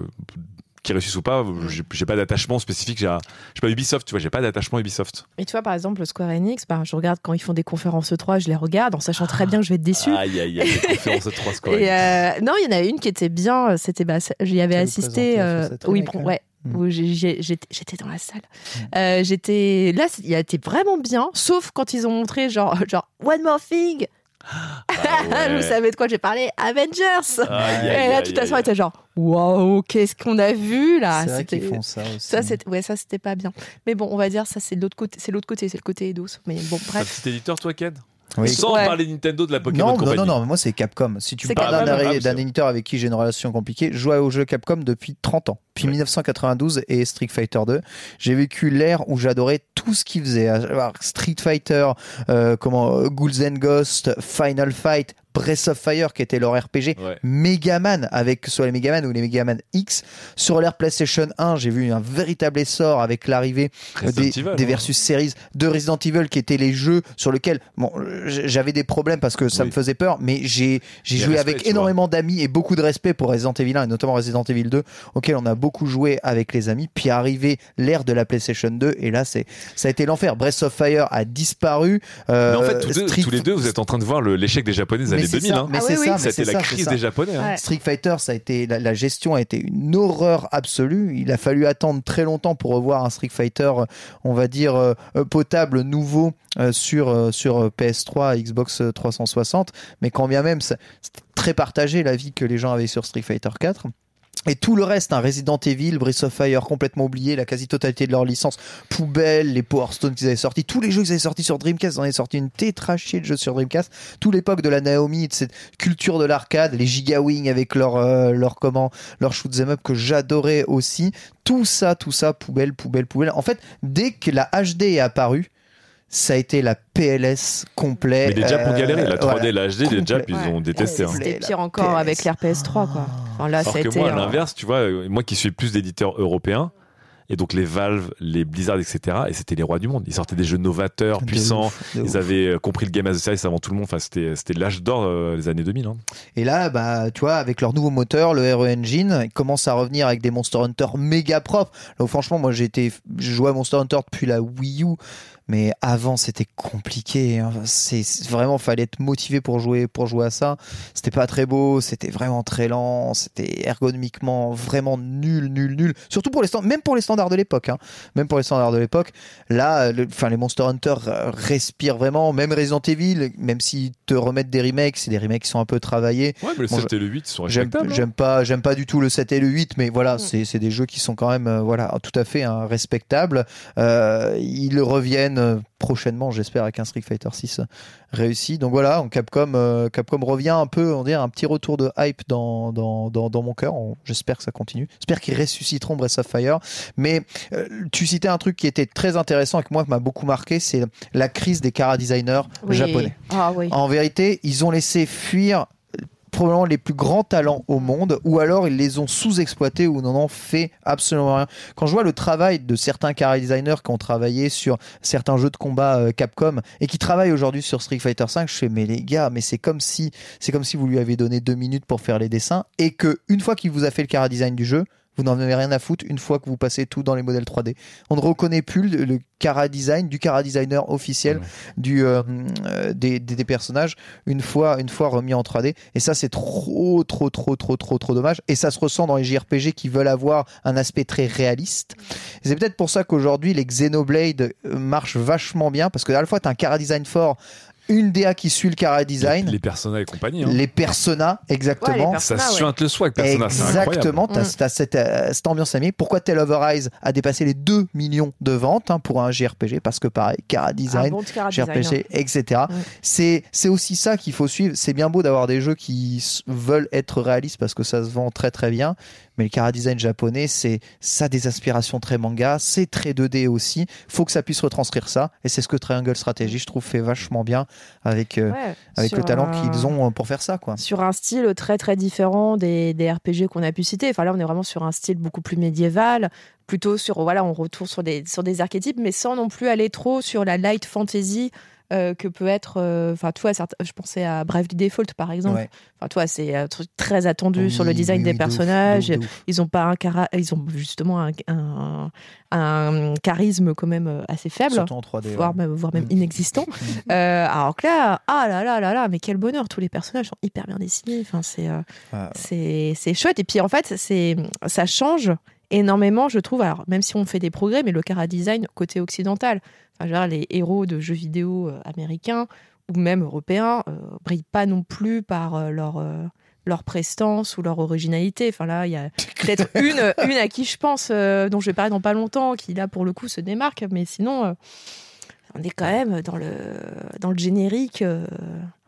qui réussissent ou pas. J'ai j'ai pas d'attachement spécifique. J'ai, je sais pas Ubisoft, tu vois, j'ai pas d'attachement Ubisoft. Et tu vois, par exemple, le Square Enix, bah, je regarde quand ils font des conférences E3, je les regarde en sachant très bien que je vais être déçue. Aïe, aïe, aïe, conférences de 3 scores. Et euh, non, il y en a une qui était bien. C'était, bah, j'y avais assisté. euh, oui, ouais. Mm. j'ai- j'étais dans la salle. Euh, j'étais là, il a été vraiment bien, sauf quand ils ont montré genre genre One More Thing. Ouais. Vous savez de quoi j'ai parlé Avengers. Aïe, Et aïe, là, toute la soirée était genre waouh, qu'est-ce qu'on a vu là? C'est vrai C'était- qu'ils font ça aussi. Ça, c'était ouais, ça c'était pas bien. Mais bon, on va dire ça c'est de l'autre côté, c'est l'autre côté, c'est le côté Eidos. Mais bon, bref. petit éditeur, toi, Ken? Oui. Sans Ouais. parler Nintendo de la Pokémon Non, non, Company. non, non, mais moi c'est Capcom. Si tu C'est parles Capcom. d'un Ah, d'un éditeur avec qui j'ai une relation compliquée, je joue au jeu Capcom depuis 30 ans, Ouais. 1992 et Street Fighter 2. J'ai vécu l'ère où j'adorais tout ce qu'ils faisaient. Alors, Street Fighter, euh, comment, euh, Ghouls and Ghosts, Final Fight, Breath of Fire qui était leur RPG. Ouais. Megaman avec soit les Megaman ou les Megaman X sur l'ère PlayStation 1 j'ai vu un véritable essor avec l'arrivée Resident des, Evil, des versus series de Resident Evil qui étaient les jeux sur lesquels bon j'avais des problèmes parce que ça Oui. me faisait peur mais j'ai joué respect, avec énormément d'amis et beaucoup de respect pour Resident Evil 1 et notamment Resident Evil 2 auquel on a beaucoup joué avec les amis puis arrivé l'ère de la PlayStation 2 et là c'est ça a été l'enfer Breath of Fire a disparu Mais euh, en fait, tous, deux- Street- tous les deux, vous êtes en train de voir le- l'échec des Japonais des Mais années c'est 2000. ça, hein. mais Ah c'est oui, ça, mais C'était la crise ça. des Japonais. hein. Ouais. Street Fighter, ça a été la, la gestion a été une horreur absolue. Il a fallu attendre très longtemps pour revoir un Street Fighter, euh, on va dire euh, potable, nouveau euh, sur euh, sur euh, PS3, Xbox 360. Mais quand bien même, c'était très partagé l'avis que les gens avaient sur Street Fighter 4. Et tout le reste, un Resident Evil, Breath of Fire complètement oublié, la quasi-totalité de leur licence poubelle, les Power Stone qu'ils avaient sortis, tous les jeux qu'ils avaient sortis sur Dreamcast, ils en avaient sorti une tétrachée de jeux sur Dreamcast, tout l'époque de la Naomi, de cette culture de l'arcade, les Giga Wing avec leur euh, leur comment, leur shoot 'em up que j'adorais aussi, tout ça, tout ça, poubelle, poubelle, poubelle. En fait, dès que la HD est apparue, ça a été la PLS complet. Mais les Japs ont euh, galéré. La 3D, voilà. la HD, les Japs, ils Ouais. ont détesté. hein. C'était pire encore PS. avec l'RPS3 quoi. Enfin, là, Alors ça a que été moi, à l'inverse, tu vois, euh, moi qui suis plus d'éditeurs européens, et donc les Valve, les Blizzard, etc., et c'était les rois du monde. Ils sortaient des jeux novateurs, De puissants. ouf, Ils ouf. avaient euh, compris le game as a service avant tout le monde. Enfin, c'était c'était l'âge d'or euh, des années 2000. hein. Et là, bah, tu vois, avec leur nouveau moteur, le RE Engine, ils commencent à revenir avec des Monster Hunter méga propres. Où, franchement, moi, j'ai été, je jouais à Monster Hunter depuis la Wii U. Mais avant, c'était compliqué. hein. C'est vraiment, fallait être motivé pour jouer, pour jouer à ça. C'était pas très beau, c'était vraiment très lent, c'était ergonomiquement vraiment nul, nul, nul. Surtout pour les standards, même pour les standards de l'époque. Hein. Même pour les standards de l'époque. Là, le- enfin, les Monster Hunter euh, respirent vraiment. Même Resident Evil, même s'ils te remettent des remakes, c'est des remakes qui sont un peu travaillés. Ouais, mais le Moi, 7 et le 8 sont J'aime hein. j'aime pas j'aime pas du tout le 7 et le 8 mais voilà Mm. c'est c'est des jeux qui sont quand même euh, voilà tout à fait hein, respectables euh, ils reviennent euh, prochainement j'espère avec un Street Fighter 6 réussi. Donc voilà Capcom euh, Capcom revient un peu on dirait un petit retour de hype dans dans, dans, dans mon cœur. J'espère que ça continue. J'espère qu'ils ressusciteront Breath of Fire. Mais euh, tu citais un truc qui était très intéressant et que moi qui m'a beaucoup marqué c'est la crise des cara designers Oui. japonais. Ah oui. en vérité, ils ont laissé fuir euh, probablement les plus grands talents au monde, ou alors ils les ont sous-exploités ou n'en ont fait absolument rien. Quand je vois le travail de certains cara designers qui ont travaillé sur certains jeux de combat euh, Capcom et qui travaillent aujourd'hui sur Street Fighter 5, je fais mais les gars, mais c'est comme si c'est comme si vous lui avez donné deux minutes pour faire les dessins et que une fois qu'il vous a fait le cara design du jeu, Vous n'en avez rien à foutre une fois que vous passez tout dans les modèles 3D. On ne reconnaît plus le, le Cara Design du Cara Designer officiel du, euh, euh, des, des, des personnages une fois, une fois remis en 3D. Et ça, c'est trop, trop, trop, trop, trop, trop dommage. Et ça se ressent dans les JRPG qui veulent avoir un aspect très réaliste. C'est peut-être pour ça qu'aujourd'hui, les Xenoblade euh, marchent vachement bien parce que à la fois, tu as un Cara Design fort, une DA qui suit le Cara Design, Les, les personnages et compagnie. hein. les personas, exactement. Ouais, les Ça Persona, ouais. suinte le swag, Persona. Exactement, t'as, Mm. t'as cette, euh, cette ambiance amie. Pourquoi Tell of Arise a dépassé les 2 millions de ventes hein, pour un JRPG Parce que pareil, Cara Design, bon Cara Design, hein. JRPG, etc. Ouais. C'est, aussi ça qu'il faut suivre. C'est bien beau d'avoir des jeux qui veulent être réalistes parce que ça se vend très très bien. Mais le Design japonais, c'est ça a des aspirations très manga, c'est très 2D aussi. Faut que ça puisse retranscrire ça. Et c'est ce que Triangle Strategy, je trouve, fait vachement bien avec, euh, Ouais, avec le talent un- qu'ils ont euh, pour faire ça. Quoi. sur un style très très différent des, des RPG qu'on a pu citer. Enfin là, on est vraiment sur un style beaucoup plus médiéval, plutôt sur voilà, on retourne sur des sur des archétypes, mais sans non plus aller trop sur la light fantasy. Euh, que peut être, euh, enfin, toi, je pensais à Bravely Default par exemple. Ouais. Enfin, toi, c'est un truc très attendu sur le design oui, des oui, personnages. ouf, ouf. Ils ont pas un cara... ils ont justement un, un, un charisme quand même euh, assez faible Surtout en 3D. voire ouais. même, voire même Mm. inexistant. Euh, alors que là, ah là là là là, mais quel bonheur, tous les personnages sont hyper bien dessinés. Enfin, c'est euh, Ah, c'est chouette. Et puis en fait, c'est ça change énormément, je trouve. Alors même si on fait des progrès, mais le cara design côté occidental, enfin, dire, les héros de jeux vidéo euh, américains ou même européens euh, brillent pas non plus par euh, leur euh, leur prestance ou leur originalité. Enfin là, il y a peut-être une, une à qui je pense, euh, dont je vais parler dans pas longtemps, qui là pour le coup se démarque. Mais sinon, euh, on est quand même dans le dans le générique. euh,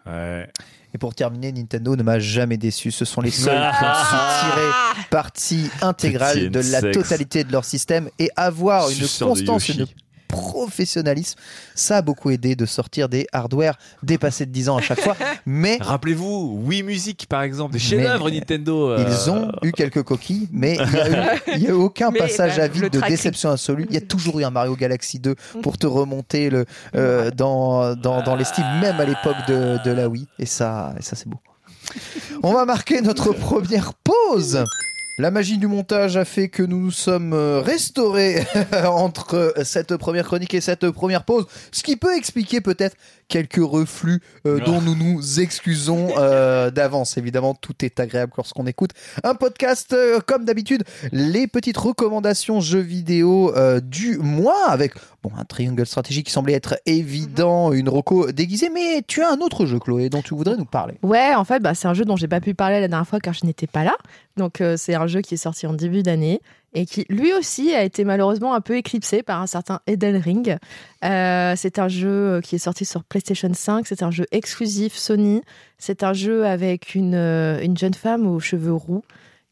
Ouais. Et pour terminer, Nintendo ne m'a jamais déçu. Ce sont les seuls qui ont su tirer partie intégrale Petit de la sexe. totalité de leur système et avoir une Suceur constance, une professionnalisme. Ça a beaucoup aidé de sortir des hardware dépassés de 10 ans à chaque fois. Mais Rappelez-vous, Wii Music par exemple, des chefs-d'œuvre Nintendo. euh, ils ont eu quelques coquilles, mais il n'y a, eu- a aucun Mais, passage bah, à vide de déception absolue. Il y a toujours eu un Mario Galaxy 2 pour te remonter le, euh, dans, dans, dans les styles, même à l'époque de, de la Wii. Et ça, et ça c'est beau. On va marquer notre première pause. La magie du montage a fait que nous nous sommes euh, restaurés entre cette première chronique et cette première pause, ce qui peut expliquer peut-être quelques reflux euh, dont nous nous excusons euh, d'avance. Évidemment, tout est agréable lorsqu'on écoute un podcast euh, comme d'habitude. Les petites recommandations jeux vidéo euh, du mois avec bon un triangle stratégie qui semblait être évident, une roco déguisée, mais tu as un autre jeu, Chloé, dont tu voudrais nous parler. Ouais, en fait, bah, c'est un jeu dont j'ai pas pu parler la dernière fois car je n'étais pas là. Donc, euh, c'est un jeu qui est sorti en début d'année et qui, lui aussi, a été malheureusement un peu éclipsé par un certain Eden Ring. Euh, c'est un jeu euh, qui est sorti sur PlayStation 5. C'est un jeu exclusif Sony. C'est un jeu avec une, euh, une jeune femme aux cheveux roux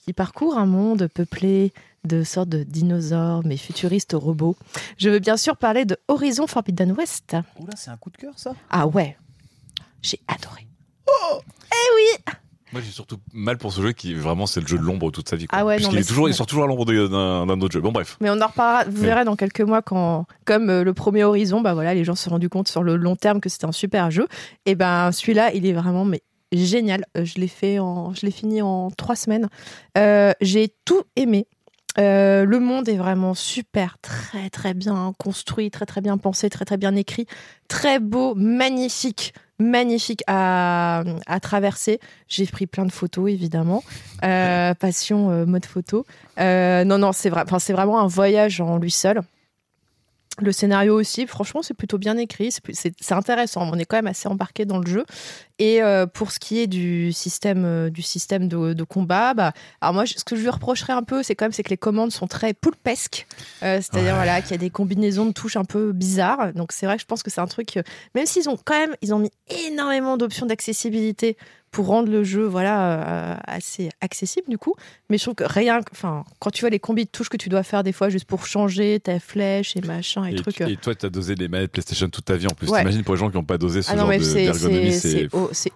qui parcourt un monde peuplé de sortes de dinosaures, mais futuristes robots. Je veux bien sûr parler de Horizon Forbidden West. Oula, c'est un coup de cœur ça? Ah ouais, j'ai adoré. Moi j'ai surtout mal pour ce jeu qui vraiment c'est le jeu de l'ombre toute sa vie. quoi. Ah ouais, non, Puisqu'il mais est toujours, il sort toujours à l'ombre d'un autre jeu. Bon bref. Mais on en reparlera, vous Mais- verrez dans quelques mois quand, comme euh, le premier Horizon, bah voilà, les gens se sont rendus compte sur le long terme que c'était un super jeu. Et ben celui-là, il est vraiment mais génial. Euh, Je l'ai fait en, je l'ai fini en trois semaines. Euh, J'ai tout aimé. Euh, le monde est vraiment super, très très bien construit, très très bien pensé, très très bien écrit, très beau, magnifique, magnifique à, à traverser. J'ai pris plein de photos évidemment, Euh, passion euh, mode photo. Euh, non non, c'est vrai, c'est vraiment un voyage en lui seul. Le scénario aussi, franchement, c'est plutôt bien écrit, c'est- intéressant. On est quand même assez embarqué dans le jeu. Et euh, pour ce qui est du système, euh, du système de, de combat, bah, alors moi, ce que je lui reprocherais un peu, c'est quand même c'est que les commandes sont très poulpesques. Euh, C'est-à-dire voilà, qu'il y a des combinaisons de touches un peu bizarres. Donc c'est vrai que je pense que c'est un truc, même s'ils ont quand même, ils ont mis énormément d'options d'accessibilité pour rendre le jeu voilà euh, assez accessible du coup. Mais je trouve que rien, enfin, quand tu vois les combis de touches que tu dois faire des fois juste pour changer ta flèche et machin et, Et, trucs. tu- et toi tu as dosé les manettes PlayStation toute ta vie en plus. Ouais. T'imagines pour les gens qui n'ont pas dosé ce Ah non, genre c'est- d'ergonomie,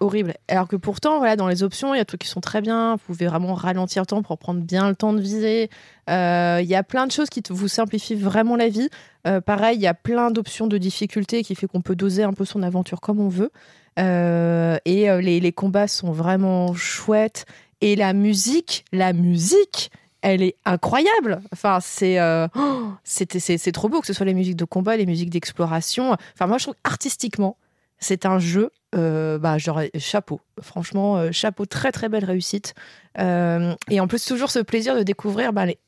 horrible. Alors que pourtant, voilà, dans les options, il y a des trucs qui sont très bien. Vous pouvez vraiment ralentir le temps pour prendre bien le temps de viser. Euh, Il y a plein de choses qui te- vous simplifient vraiment la vie. Euh, pareil, il y a plein d'options de difficulté qui fait qu'on peut doser un peu son aventure comme on veut. Euh, et euh, les, combats sont vraiment chouettes. Et la musique, la musique elle est incroyable. Enfin, c'est euh, oh, c'est trop beau que ce soit les musiques de combat, les musiques d'exploration. Enfin, moi, je trouve artistiquement, c'est un jeu. euh, bah, genre chapeau. Franchement, chapeau, très très belle réussite. Et en plus, toujours ce plaisir de découvrir bah, les,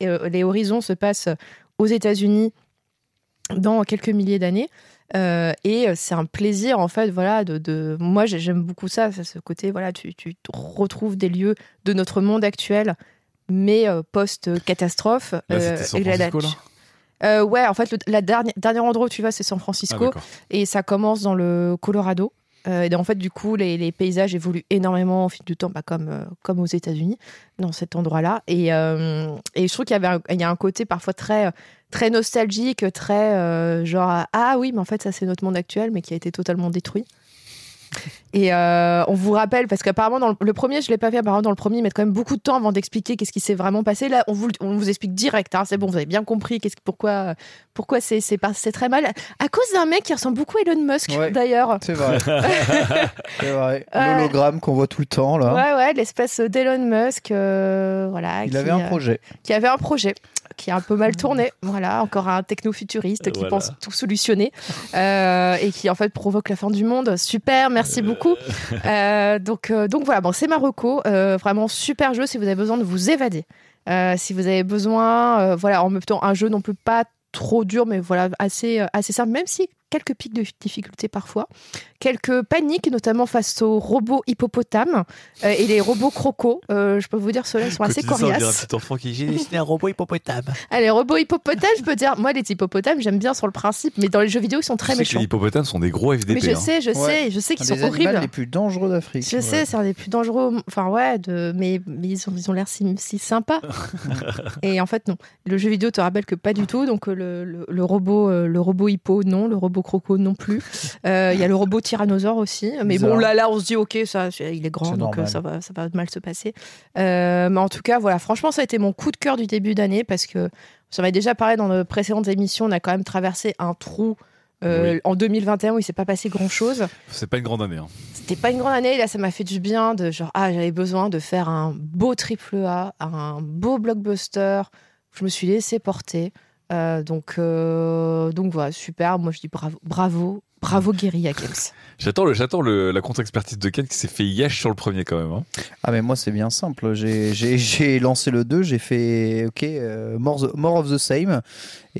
les horizons se passent aux États-Unis dans quelques milliers d'années. Euh, et c'est un plaisir en fait voilà de, de... moi j'ai- j'aime beaucoup ça, ce côté voilà tu, tu retrouves des lieux de notre monde actuel mais euh, post catastrophe Là, c'était San Francisco, là Euh, ouais en fait le la dernier, dernier endroit où tu vas c'est San Ah, Francisco d'accord. et ça commence dans le Colorado. Euh, en fait, du coup, les, les paysages évoluent énormément au fil du temps, bah, comme, euh, comme aux États-Unis, dans cet endroit-là. Et, euh, je trouve qu'il y, avait un, a un côté parfois très, très nostalgique, très genre Ah oui, mais en fait, ça, c'est notre monde actuel, mais qui a été totalement détruit. Et euh, on vous rappelle, parce qu'apparemment, dans le, le premier, je l'ai pas fait, apparemment, dans le premier, ils mettent quand même beaucoup de temps avant d'expliquer qu'est-ce qui s'est vraiment passé. Là, on vous, on vous explique direct, hein, c'est bon, vous avez bien compris qu'est-ce, pourquoi, pourquoi c'est, c'est très mal. À cause d'un mec qui ressemble beaucoup à Elon Musk, Ouais. d'ailleurs. C'est vrai. c'est vrai. L'hologramme qu'on voit tout le temps là. Ouais, ouais, l'espèce d'Elon Musk, euh, voilà. Il qui, avait un euh, projet. qui avait un projet qui a un peu mal tourné. Voilà, encore un techno-futuriste qui Voilà. pense tout solutionner euh, et qui en fait provoque la fin du monde. Super, merci beaucoup. Euh, donc, euh, donc voilà, bon, c'est Marocco. Euh, vraiment super jeu si vous avez besoin de vous évader. Euh, si vous avez besoin, euh, voilà, en même temps, un jeu non plus pas trop dur, mais voilà, assez, euh, assez simple, même si quelques pics de difficulté parfois, quelques paniques, notamment face aux robots hippopotames euh, et les robots crocos. Euh, je peux vous dire, ceux-là sont assez coriaces. petit enfant qui j'ai dessiné un robot hippopotame. Ah, les robots hippopotames, je peux dire, moi, les hippopotames, j'aime bien sur le principe, mais dans les jeux vidéo, ils sont très Tu sais que méchants. les hippopotames sont des gros FDP. Mais je hein. sais, je sais, Ouais. je sais qu'ils Un sont horribles. les plus dangereux d'Afrique. Je sais, c'est un des plus dangereux. Enfin, ouais, de... mais, mais ils ont ils ont l'air si, si sympas. Et en fait, non. Le jeu vidéo te rappelle que pas du tout. Donc, euh, le, le, le robot, le robot hippo, non. Le robot croco, non plus. Euh, Il y a le robot tyrannosaure aussi. Mais Bizarre. bon, là, là, on se dit, ok, ça, il est grand, donc euh, normal. ça va, ça va mal se passer. Euh, mais en tout cas, voilà. Franchement, ça a été mon coup de cœur du début d'année parce que ça m'avait déjà parlé dans de précédentes émissions. On a quand même traversé un trou. euh, Oui. En 2021 où il s'est pas passé grand chose C'est pas une grande année. hein. c'était pas une grande année. Là, ça m'a fait du bien de genre, ah, j'avais besoin de faire un beau triple A, un beau blockbuster. Je me suis laissé porter. Euh, donc, euh, donc voilà, super. Moi, je dis bravo, bravo, bravo Guerilla Games. J'attends, le, j'attends le- la contre-expertise de Ken qui s'est fait yesh sur le premier quand même. hein. Ah mais moi c'est bien simple. J'ai- J'ai j'ai lancé le 2, j'ai fait ok euh, more, the- more of the same.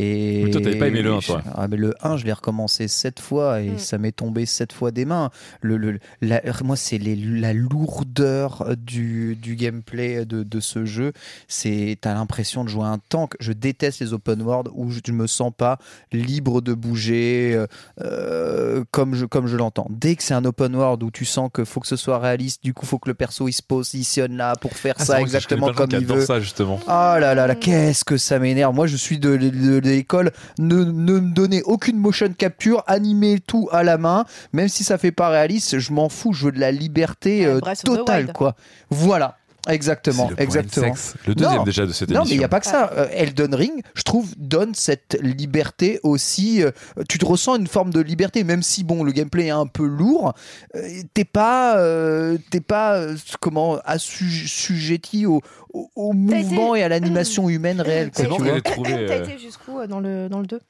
Et Mais toi, t'avais pas aimé le 1, toi. Ah, mais le 1, je l'ai recommencé 7 fois et Mm. ça m'est tombé 7 fois des mains. Le, le, la- moi c'est les- la lourdeur du, du gameplay de, de ce jeu. C'est t'as l'impression de jouer un tank. Je déteste les open world où je ne me sens pas libre de bouger euh, euh, comme je comme je l'entends. Dès que c'est un open world où tu sens que faut que ce soit réaliste, du coup faut que le perso il se positionne là pour faire Ah, ça exactement comme il veut. ça justement. Ah là là là, qu'est-ce que ça m'énerve. Moi, je suis de, de- de l'école. Ne, ne me donnez aucune motion capture, animez tout à la main. Même si ça fait pas réaliste, je m'en fous. Je veux de la liberté Ouais, euh, totale, quoi. Voilà. Exactement, le exactement. sexe. Le deuxième Non. déjà de cette Non, émission. mais il n'y a pas que ça. Euh, Elden Ring, je trouve, donne cette liberté aussi. euh, tu te ressens une forme de liberté, même si, bon, le gameplay est un peu lourd. euh, t'es pas, euh, t'es pas, euh, comment, assujetti au, au, au T'as été- mouvement et à l'animation humaine réelle. C'est bon. T'as euh, été jusqu'où euh, dans le, dans le 2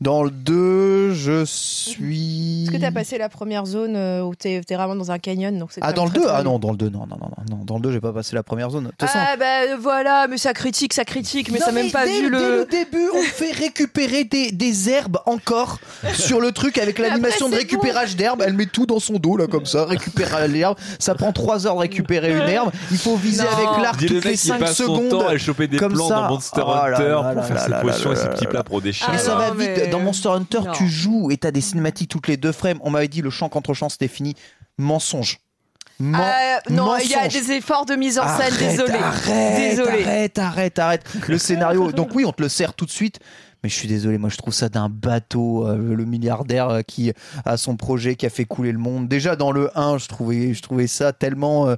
Dans le 2, je suis. Est-ce que t'as passé la première zone euh, où t'es t'es vraiment dans un canyon donc c'est Ah, dans le même 2 très, très Ah non, dans le 2, non, non, non, non, non. Dans le 2, j'ai pas passé la première zone. Toute façon. Ah bah voilà, mais ça critique, ça critique, mais Non, ça même pas dès, vu dès le... le début, on fait récupérer des, des herbes encore sur le truc avec l'animation de récupérage d'herbes. Elle met tout dans son dos, là, comme ça, récupérer l'herbe. Ça prend 3 heures de récupérer une herbe. Il faut viser Non. avec l'arc le toutes les 5 passe son secondes. temps à choper des comme plants ça. dans Monster Oh là Hunter là là pour faire là ses potions et ses petits plats pour des chiens. Mais Ah ça va vite. Dans Monster Hunter, tu joues et t'as des cinématiques toutes les deux frames. On m'avait dit le champ contre champ, c'était fini. Mensonge. Men- Euh, non, il y a des efforts de mise en scène, Arrête, désolé. Arrête, Désolé. arrête, arrête, arrête. Le scénario. Donc oui, on te le sert tout de suite. Mais je suis désolé, moi je trouve ça d'un bateau, euh, le milliardaire euh, qui a son projet, qui a fait couler le monde. Déjà dans le 1, je trouvais, je trouvais ça tellement. euh,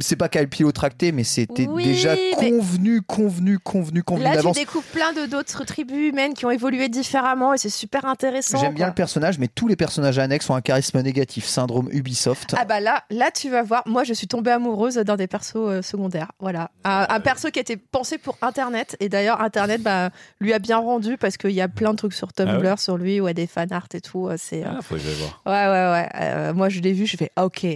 c'est pas capillotracté, mais c'était Oui, déjà convenu, convenu, convenu, convenu Là, tu d'avance. découvres plein de d'autres tribus humaines qui ont évolué différemment et c'est super intéressant. J'aime bien le personnage, mais tous les personnages annexes ont un charisme négatif, syndrome Ubisoft. Ah bah là, là tu vas voir. Moi, je suis tombée amoureuse d'un des persos euh, secondaires. Voilà, un, un perso qui était pensé pour Internet et d'ailleurs Internet bah, lui a bien rendu parce qu'il y a plein de trucs sur Tumblr Ah sur lui, ouais, des fan art et tout. euh, C'est euh, Ah, faudrait que j'aille voir. ouais ouais ouais. Euh, moi, je l'ai vu, je fais ah, ok.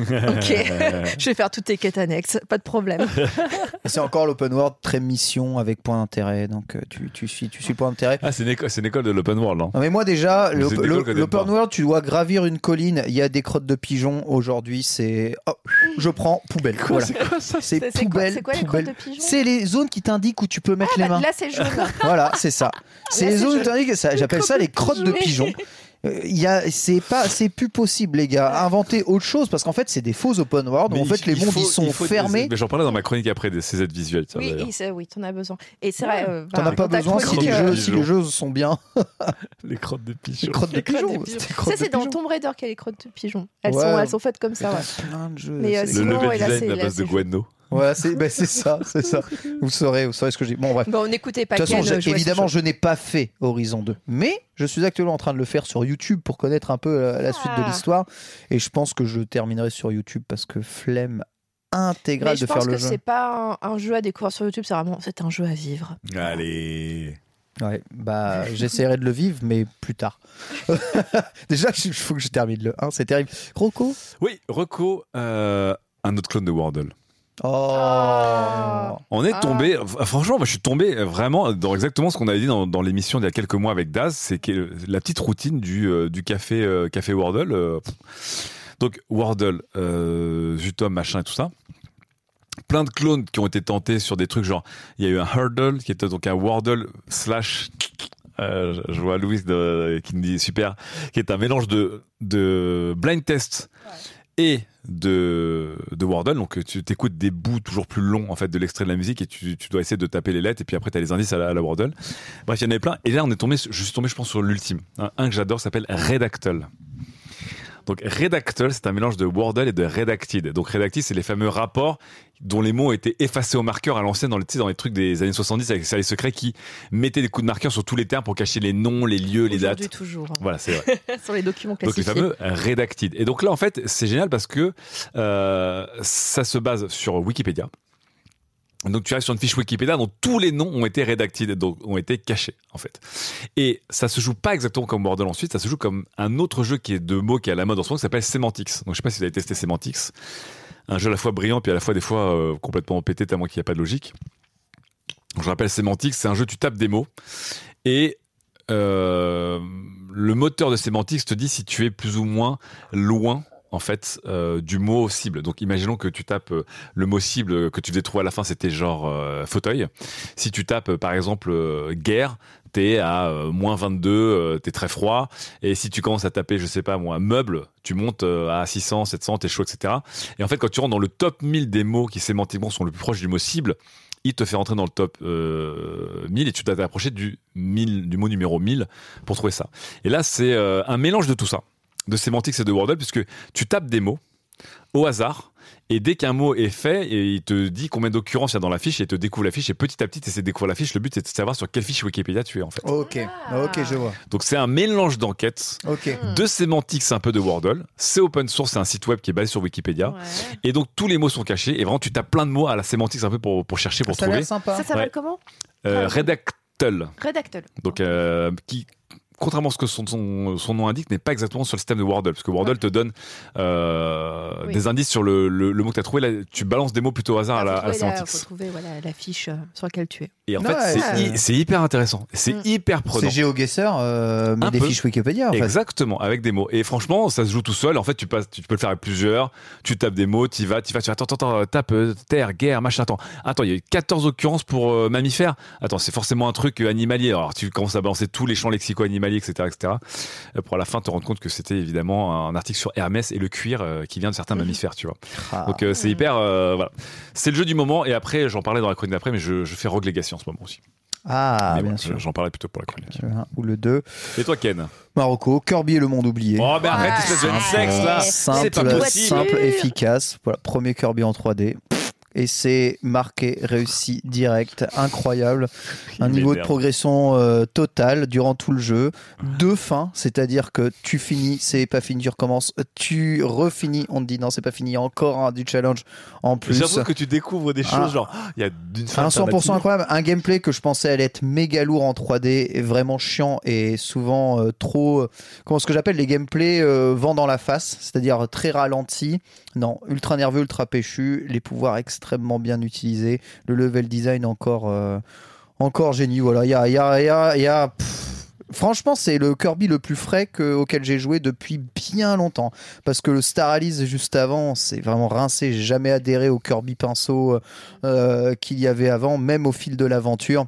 Ok, je vais faire toutes tes quêtes annexes, pas de problème. C'est encore l'open world très mission avec point d'intérêt, donc euh, tu, tu suis, tu suis point d'intérêt. Ah, c'est une, une école de l'open world, non? Non mais moi déjà, l'open world, tu dois gravir une colline, il y a des crottes de pigeons. Aujourd'hui, c'est oh, je prends poubelle. Voilà. C'est C'est- c'est quoi- poubelle, c'est quoi les poubelle. crottes de pigeons? C'est les zones qui t'indiquent où tu peux mettre Ah, les bah, mains. là, c'est jaune. Voilà, c'est ça. C'est les zones t'indiques ça. J'appelle ça les crottes de pigeons. Euh, Il y a, c'est pas, c'est plus possible, les gars. Inventer autre chose parce qu'en fait, c'est des faux open world. où Mais en il- fait, les il mondes faut- ils sont il faut des- fermés. mais J'en parlais dans ma chronique après des CZ visuels. ça, Oui, et oui, t'en as besoin. Et c'est vrai. euh, T'en bah, as pas besoin si les, jeux, si les pigeons. jeux sont bien. Les crottes de pigeons. Les crottes pigeons. de pigeons. Ça, c'est dans. Tomb Raider qu'il y a les crottes de pigeons. Elles, Ouais. sont, elles sont faites comme ça, ouais. Plein de jeux. Mais, euh, c'est- Le level design c'est- à base de Guano. Ouais, c'est ben, c'est ça, c'est ça. Vous saurez, vous saurez ce que je dis. Bon, bref. Bon, n'écoutez pas De toute façon, Ken, j'ai- jouer évidemment, je n'ai pas fait Horizon 2, mais je suis actuellement en train de le faire sur YouTube pour connaître un peu euh, la suite de Ah. l'histoire. Et je pense que je terminerai sur YouTube parce que flemme intégrale je de faire pense le que jeu. c'est pas un, un jeu à découvrir sur YouTube, c'est vraiment c'est un jeu à vivre. Allez. Ouais, bah, j'essaierai de le vivre, mais plus tard. Déjà, il faut que je termine le 1, c'est terrible. Rocco? Oui, Reco, euh, un autre clone de Wordle. Oh. On est Ah. tombé, franchement, moi je suis tombé vraiment dans exactement ce qu'on avait dit dans, dans l'émission d'il y a quelques mois avec Daz, c'est que la petite routine du, euh, du café, euh, café Wordle. euh, donc Wordle, euh, Zutom, machin et tout ça. Plein de clones qui ont été tentés sur des trucs genre, il y a eu un Hurdle qui était donc un Wordle slash. euh, je- vois Louis de- qui me dit super, qui est un mélange de, de blind test et de, de. Donc tu t'écoutes des bouts toujours plus longs en fait de l'extrait de la musique et tu, tu dois essayer de taper les lettres et puis après tu as les indices à la, à. Bref, il y en avait plein. Et là, on est tombé, je suis tombé, je pense, sur l'ultime. Un, un que j'adore s'appelle Redactl. Donc Redactl, c'est un mélange de Wordle et de Redacted. Donc Redacted, c'est les fameux rapports dont les mots étaient effacés au marqueur à l'ancienne dans, les- tu sais, dans les trucs des années 70 avec les secrets qui mettaient des coups de marqueur sur tous les termes pour cacher les noms, les lieux, les dates. Toujours. Voilà, c'est vrai. sur les documents Donc les classifiés. fameux redacted. Et donc là, en fait, c'est génial parce que euh, ça se base sur Wikipédia. Donc tu arrives sur une fiche Wikipédia dont tous les noms ont été redacted, donc ont été cachés en fait. Et ça se joue pas exactement comme Wordle ensuite, ça se joue comme un autre jeu qui est de mots qui est à la mode en ce moment qui s'appelle Semantics. Donc je sais pas si vous avez testé Semantics, un jeu à la fois brillant puis à la fois des fois euh, complètement pété tellement qu'il n'y a pas de logique. Je rappelle Semantics, c'est un jeu tu tapes des mots et euh, le moteur de sémantics te dit si tu es plus ou moins loin en fait euh, du mot cible. Donc imaginons que tu tapes euh, le mot cible que tu devais trouver à la fin c'était genre euh, fauteuil. Si tu tapes par exemple guerre, t'es à moins 22, euh, t'es très froid. Et si tu commences à taper je sais pas moi meuble, tu montes à 600, 700, t'es chaud etc. Et en fait quand tu rentres dans le top 1000 des mots qui sémantiquement sont le plus proches du mot cible, il te fait rentrer dans le top euh, 1000 et tu dois t'approcher du 1000 du mot numéro 1000 pour trouver ça. Et là, c'est un mélange de tout ça, de sémantics et de Wordle, puisque tu tapes des mots au hasard. Et dès qu'un mot est fait, et il te dit combien d'occurrences il y a dans la fiche, et il te découvre la fiche, et petit à petit, tu essaies de découvrir la fiche. Le but, c'est de savoir sur quelle fiche Wikipédia tu es, en fait. ok, Ah. ok, je vois. Donc, c'est un mélange d'enquêtes, Ok. de sémantics, un peu de Wordle. C'est open source, c'est un site web qui est basé sur Wikipédia. Ouais. Et donc, tous les mots sont cachés, et vraiment, tu tapes plein de mots à la sémantics un peu pour, pour chercher, pour Ça trouver. l'air sympa. Ça s'appelle Ouais. comment? Euh, Ah. Redactl. Redactl. Donc, euh, qui, contrairement à ce que son, son, son nom indique, n'est pas exactement sur le système de Wordle, parce que Wordle te donne euh, Oui. des indices sur le, le, le mot que tu as trouvé. Là, tu balances des mots plutôt au hasard à la, à la faut, trouver la, sémantics. faut trouver voilà, la fiche euh, sur laquelle tu es. Et en Ouais, fait, c'est c'est- hy- c'est hyper intéressant. C'est Mm. hyper C'est prenant. GeoGuessr, euh, mais Un des peu. fiches Wikipédia en fait. Exactement, avec des mots. Et franchement, ça se joue tout seul. En fait, tu passes, tu peux le faire avec plusieurs. Tu tapes des mots, tu vas, tu vas, tu vas, attends, attends, attends, tape euh, terre, guerre, machin. Attends, attends, il y a eu 14 occurrences pour euh, mammifères. Attends, c'est forcément un truc animalier. Alors, tu commences à balancer tous les champs lexico-animaliers, etc., etc. euh, pour à la fin te rendre compte que c'était évidemment un article sur Hermès et le cuir euh, qui vient de certains mammifères, tu vois. Ah. Donc, euh, c'est hyper, euh, voilà. C'est le jeu du moment. Et après, j'en parlais dans la chronique d'après, mais je, je fais Rogue Legacy en ce moment aussi. Ah, Mais bien sûr. J'en parlais plutôt pour la chronique. Le un ou le 2. Et toi, Ken? Marocco, Kirby et le monde oublié. Oh, mais arrête, espèce de sexe là simple, C'est pas possible simple, efficace. Voilà, premier Kirby en 3D. Et c'est marqué, réussi, direct, incroyable. Un niveau de progression euh, total durant tout le jeu. Deux fins, c'est-à-dire que tu finis, c'est pas fini, tu recommences. Tu refinis, on te dit non, c'est pas fini, encore du challenge en plus. J'avoue que tu découvres des choses, genre, ah, il y a d'une fin Un 100% alternative. incroyable, un gameplay que je pensais allait être méga lourd en 3D, et vraiment chiant et souvent euh, trop, euh, comment ce que j'appelle les gameplays euh, vent dans la face, c'est-à-dire très ralenti. Non, ultra nerveux, ultra péchu, les pouvoirs extrêmement bien utilisés, le level design encore, euh, encore génie. Voilà, il y a, y a, y a, Franchement, c'est le Kirby le plus frais que- auquel j'ai joué depuis bien longtemps. Parce que le Star Allies juste avant, c'est vraiment rincé. J'ai jamais adhéré au Kirby pinceau euh, qu'il y avait avant, même au fil de l'aventure.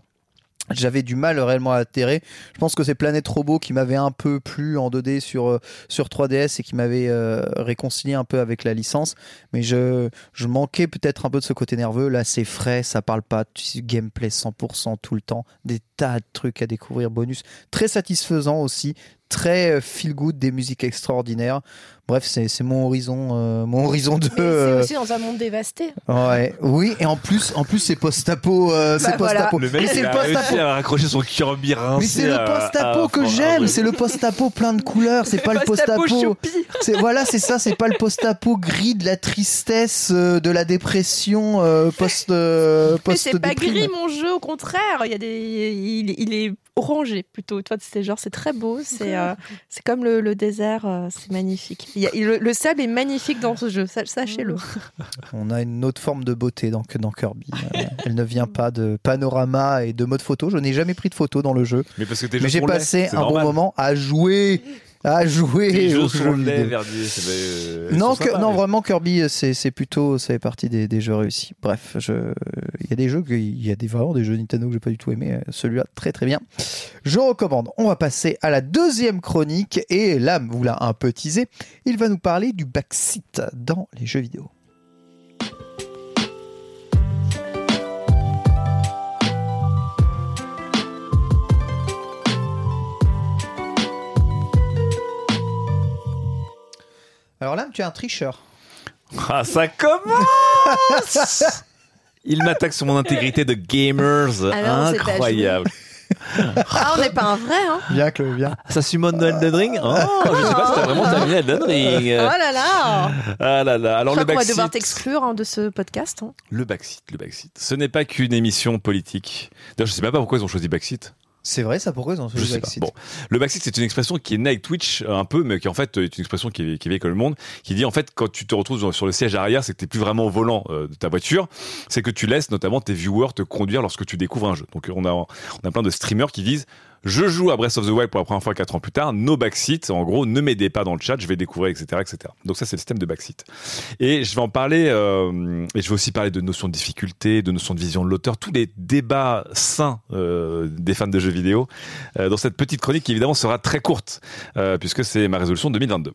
J'avais du mal réellement à atterrir. Je pense que c'est Planète Robot qui m'avait un peu plu en 2D sur, euh, sur 3DS et qui m'avait euh, réconcilié un peu avec la licence. Mais je, je manquais peut-être un peu de ce côté nerveux. Là, c'est frais, ça parle pas. Gameplay 100% tout le temps. Des tas de trucs à découvrir, bonus. Très satisfaisant aussi. Très euh, feel good, des musiques extraordinaires. Bref, c'est mon horizon, euh, mon horizon de. C'est euh, aussi dans un monde dévasté. Ouais, oui, et en plus, en plus c'est post-apo, euh, c'est Bah, voilà. post-apo. Le mec, c'est il le a réussi post-apo. à raccrocher son Kirby. Mais c'est le post-apo que j'aime, c'est le post-apo plein de couleurs, c'est pas le Post-apo post-apo. choupi. C'est voilà, c'est ça, c'est pas le post-apo gris de la tristesse, euh, de la dépression euh, post euh, Mais post c'est pas gris mon jeu, au contraire. Il y a des, il, il est orangé plutôt. Toi, c'est genre c'est très beau. C'est euh, c'est comme le, le désert, euh, c'est magnifique. Il y a- le, le sable est magnifique dans ce jeu. sa- Sachez-le. On a une autre forme de beauté dans, dans Kirby. Euh, Elle ne vient pas de panorama et de mode photo. Je n'ai jamais pris de photo dans le jeu, Mais parce que mais j'ai passé un normal. bon moment à jouer, à jouer. Aux jeux vidéo. Verdier. euh, Non, sont que- sympas, non mais- vraiment Kirby, c'est c'est plutôt, ça fait partie des, des jeux réussis. Bref, je- il y a des jeux, il y a des vraiment des jeux Nintendo que j'ai pas du tout aimé. Celui-là, très très bien. Je recommande. On va passer à la deuxième chronique et là, vous l'a un peu teasé, il va nous parler du backseat dans les jeux vidéo. Alors là, tu es un tricheur. Ah, ça commence Il m'attaque sur mon intégrité de gamers. Alors, ta Incroyable. Ah, on n'est pas un vrai, hein Bien, Chloé, bien. Ça summon de Elden Ring Oh, je sais pas si t'as vraiment terminé Elden Ring. Oh là là Ah là là. Alors Je le crois qu'on va backseat. devoir t'exclure hein, de ce podcast. hein. Le backseat, le backseat. Ce n'est pas qu'une émission politique. D'ailleurs, je sais même pas pourquoi ils ont choisi backseat. C'est vrai, ça pourquoi ils ont fait Je le backseat Bon, le backseat, c'est une expression qui est née avec Twitch euh, un peu, mais qui en fait est une expression qui est, qui est vieille comme le monde, qui dit en fait quand tu te retrouves sur le siège arrière, c'est que t'es plus vraiment au volant euh, de ta voiture, c'est que tu laisses notamment tes viewers te conduire lorsque tu découvres un jeu. Donc on a on a plein de streamers qui disent je joue à Breath of the Wild pour la première fois quatre ans plus tard, no backseat, en gros, ne m'aidez pas dans le chat, je vais découvrir, etc., etc. Donc ça, c'est le système de backseat. Et je vais en parler, euh, et je vais aussi parler de notions de difficulté, de notions de vision de l'auteur, tous les débats sains euh, des fans de jeux vidéo euh, dans cette petite chronique qui évidemment sera très courte, euh, puisque c'est ma résolution 2022.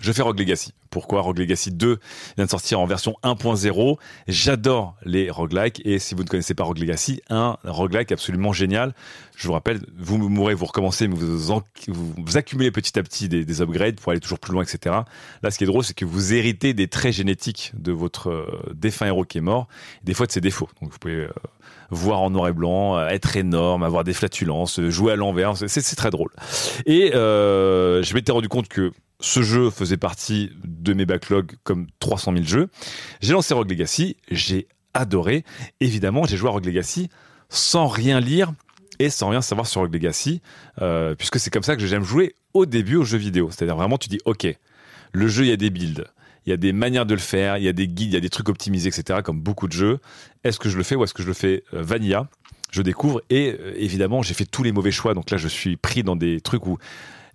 Je fais Rogue Legacy. Pourquoi Rogue Legacy 2 vient de sortir en version 1.0. J'adore les roguelikes et si vous ne connaissez pas Rogue Legacy, un roguelike absolument génial. Je vous rappelle, vous mourrez, vous recommencez, mais vous, accumulez petit à petit des, des upgrades pour aller toujours plus loin, etc. Là, ce qui est drôle, c'est que vous héritez des traits génétiques de votre euh, défunt héros qui est mort, des fois de ses défauts. Donc vous pouvez euh, voir en noir et blanc, euh, être énorme, avoir des flatulences, euh, jouer à l'envers, c'est- très drôle. Et euh, je m'étais rendu compte que ce jeu faisait partie de mes backlogs comme 300 000 jeux. J'ai lancé Rogue Legacy, j'ai adoré. Évidemment, j'ai joué à Rogue Legacy sans rien lire et sans rien savoir sur Rogue Legacy, euh, puisque c'est comme ça que j'aime jouer au début aux jeux vidéo. C'est-à-dire vraiment, tu dis, ok, le jeu, il y a des builds, il y a des manières de le faire, il y a des guides, il y a des trucs optimisés, etc., comme beaucoup de jeux. Est-ce que je le fais ou est-ce que je le fais euh, vanilla? Je découvre et euh, évidemment, j'ai fait tous les mauvais choix. Donc là, je suis pris dans des trucs où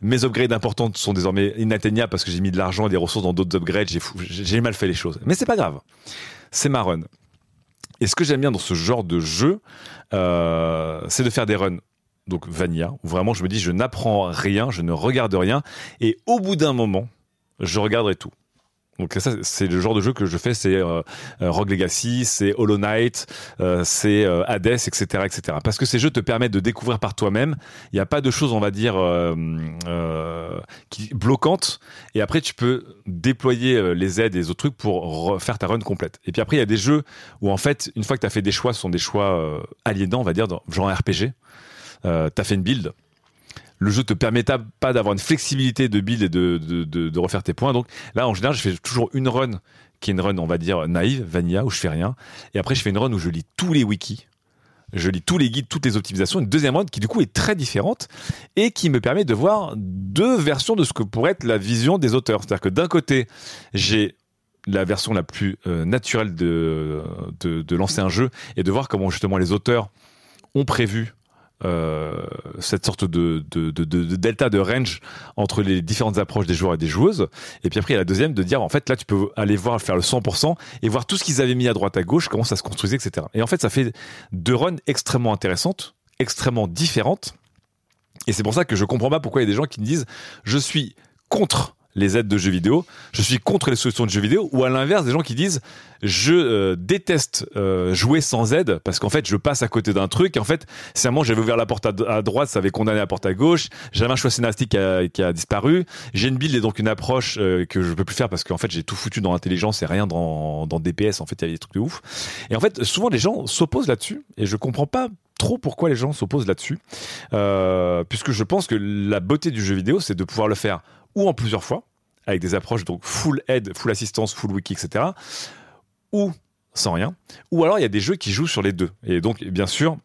mes upgrades importantes sont désormais inatteignables parce que j'ai mis de l'argent et des ressources dans d'autres upgrades. J'ai mal fait les choses. Mais c'est pas grave. C'est ma run. Et ce que j'aime bien dans ce genre de jeu, euh, c'est de faire des runs. Donc vanilla, où vraiment je me dis je n'apprends rien, je ne regarde rien, et au bout d'un moment, je regarderai tout. Donc ça, c'est le genre de jeu que je fais, c'est euh, euh, Rogue Legacy, c'est Hollow Knight, euh, c'est euh, Hades, etc., etc. Parce que ces jeux te permettent de découvrir par toi-même. Il n'y a pas de choses, on va dire, euh, qui bloquantes. Et après, tu peux déployer les aides et les autres trucs pour faire ta run complète. Et puis après, il y a des jeux où en fait, une fois que tu as fait des choix, ce sont des choix aliénants, on va dire, genre RPG. Euh, tu as fait une build le jeu te permettra pas d'avoir une flexibilité de build et de, refaire tes points. Donc là, en général, je fais toujours une run qui est une run, on va dire, naïve, vanilla, où je fais rien. Et après, je fais une run où je lis tous les wikis. Je lis tous les guides, toutes les optimisations. Une deuxième run qui, du coup, est très différente et qui me permet de voir deux versions de ce que pourrait être la vision des auteurs. C'est-à-dire que d'un côté, j'ai la version la plus euh, naturelle de, de, lancer un jeu et de voir comment justement les auteurs ont prévu cette sorte de, de, de, de- de delta de range entre les différentes approches des joueurs et des joueuses. Et puis après, il y a la deuxième de dire, en fait, là, tu peux aller voir, faire le 100% et voir tout ce qu'ils avaient mis à droite, à gauche, comment ça se construisait, etc. Et en fait, ça fait deux runs extrêmement intéressantes, extrêmement différentes. Et c'est pour ça que je comprends pas pourquoi il y a des gens qui me disent, je suis contre les aides de jeux vidéo, je suis contre les solutions de jeux vidéo, ou à l'inverse, des gens qui disent je euh, déteste euh, jouer sans aide parce qu'en fait je passe à côté d'un truc. En fait, c'est moi j'avais ouvert la porte à, droite, ça avait condamné la porte à gauche. J'avais un choix scénaristique qui a, disparu. J'ai une build et donc une approche euh, que je peux plus faire parce qu'en fait j'ai tout foutu dans l'intelligence et rien dans, dans DPS. En fait, il y avait des trucs de ouf. Et en fait, souvent les gens s'opposent là-dessus et je comprends pas trop pourquoi les gens s'opposent là-dessus, puisque je pense que la beauté du jeu vidéo, c'est de pouvoir le faire ou en plusieurs fois, avec des approches donc full aide, full assistance, full wiki, etc., ou sans rien, ou alors il y a des jeux qui jouent sur les deux. Et donc, bien sûr,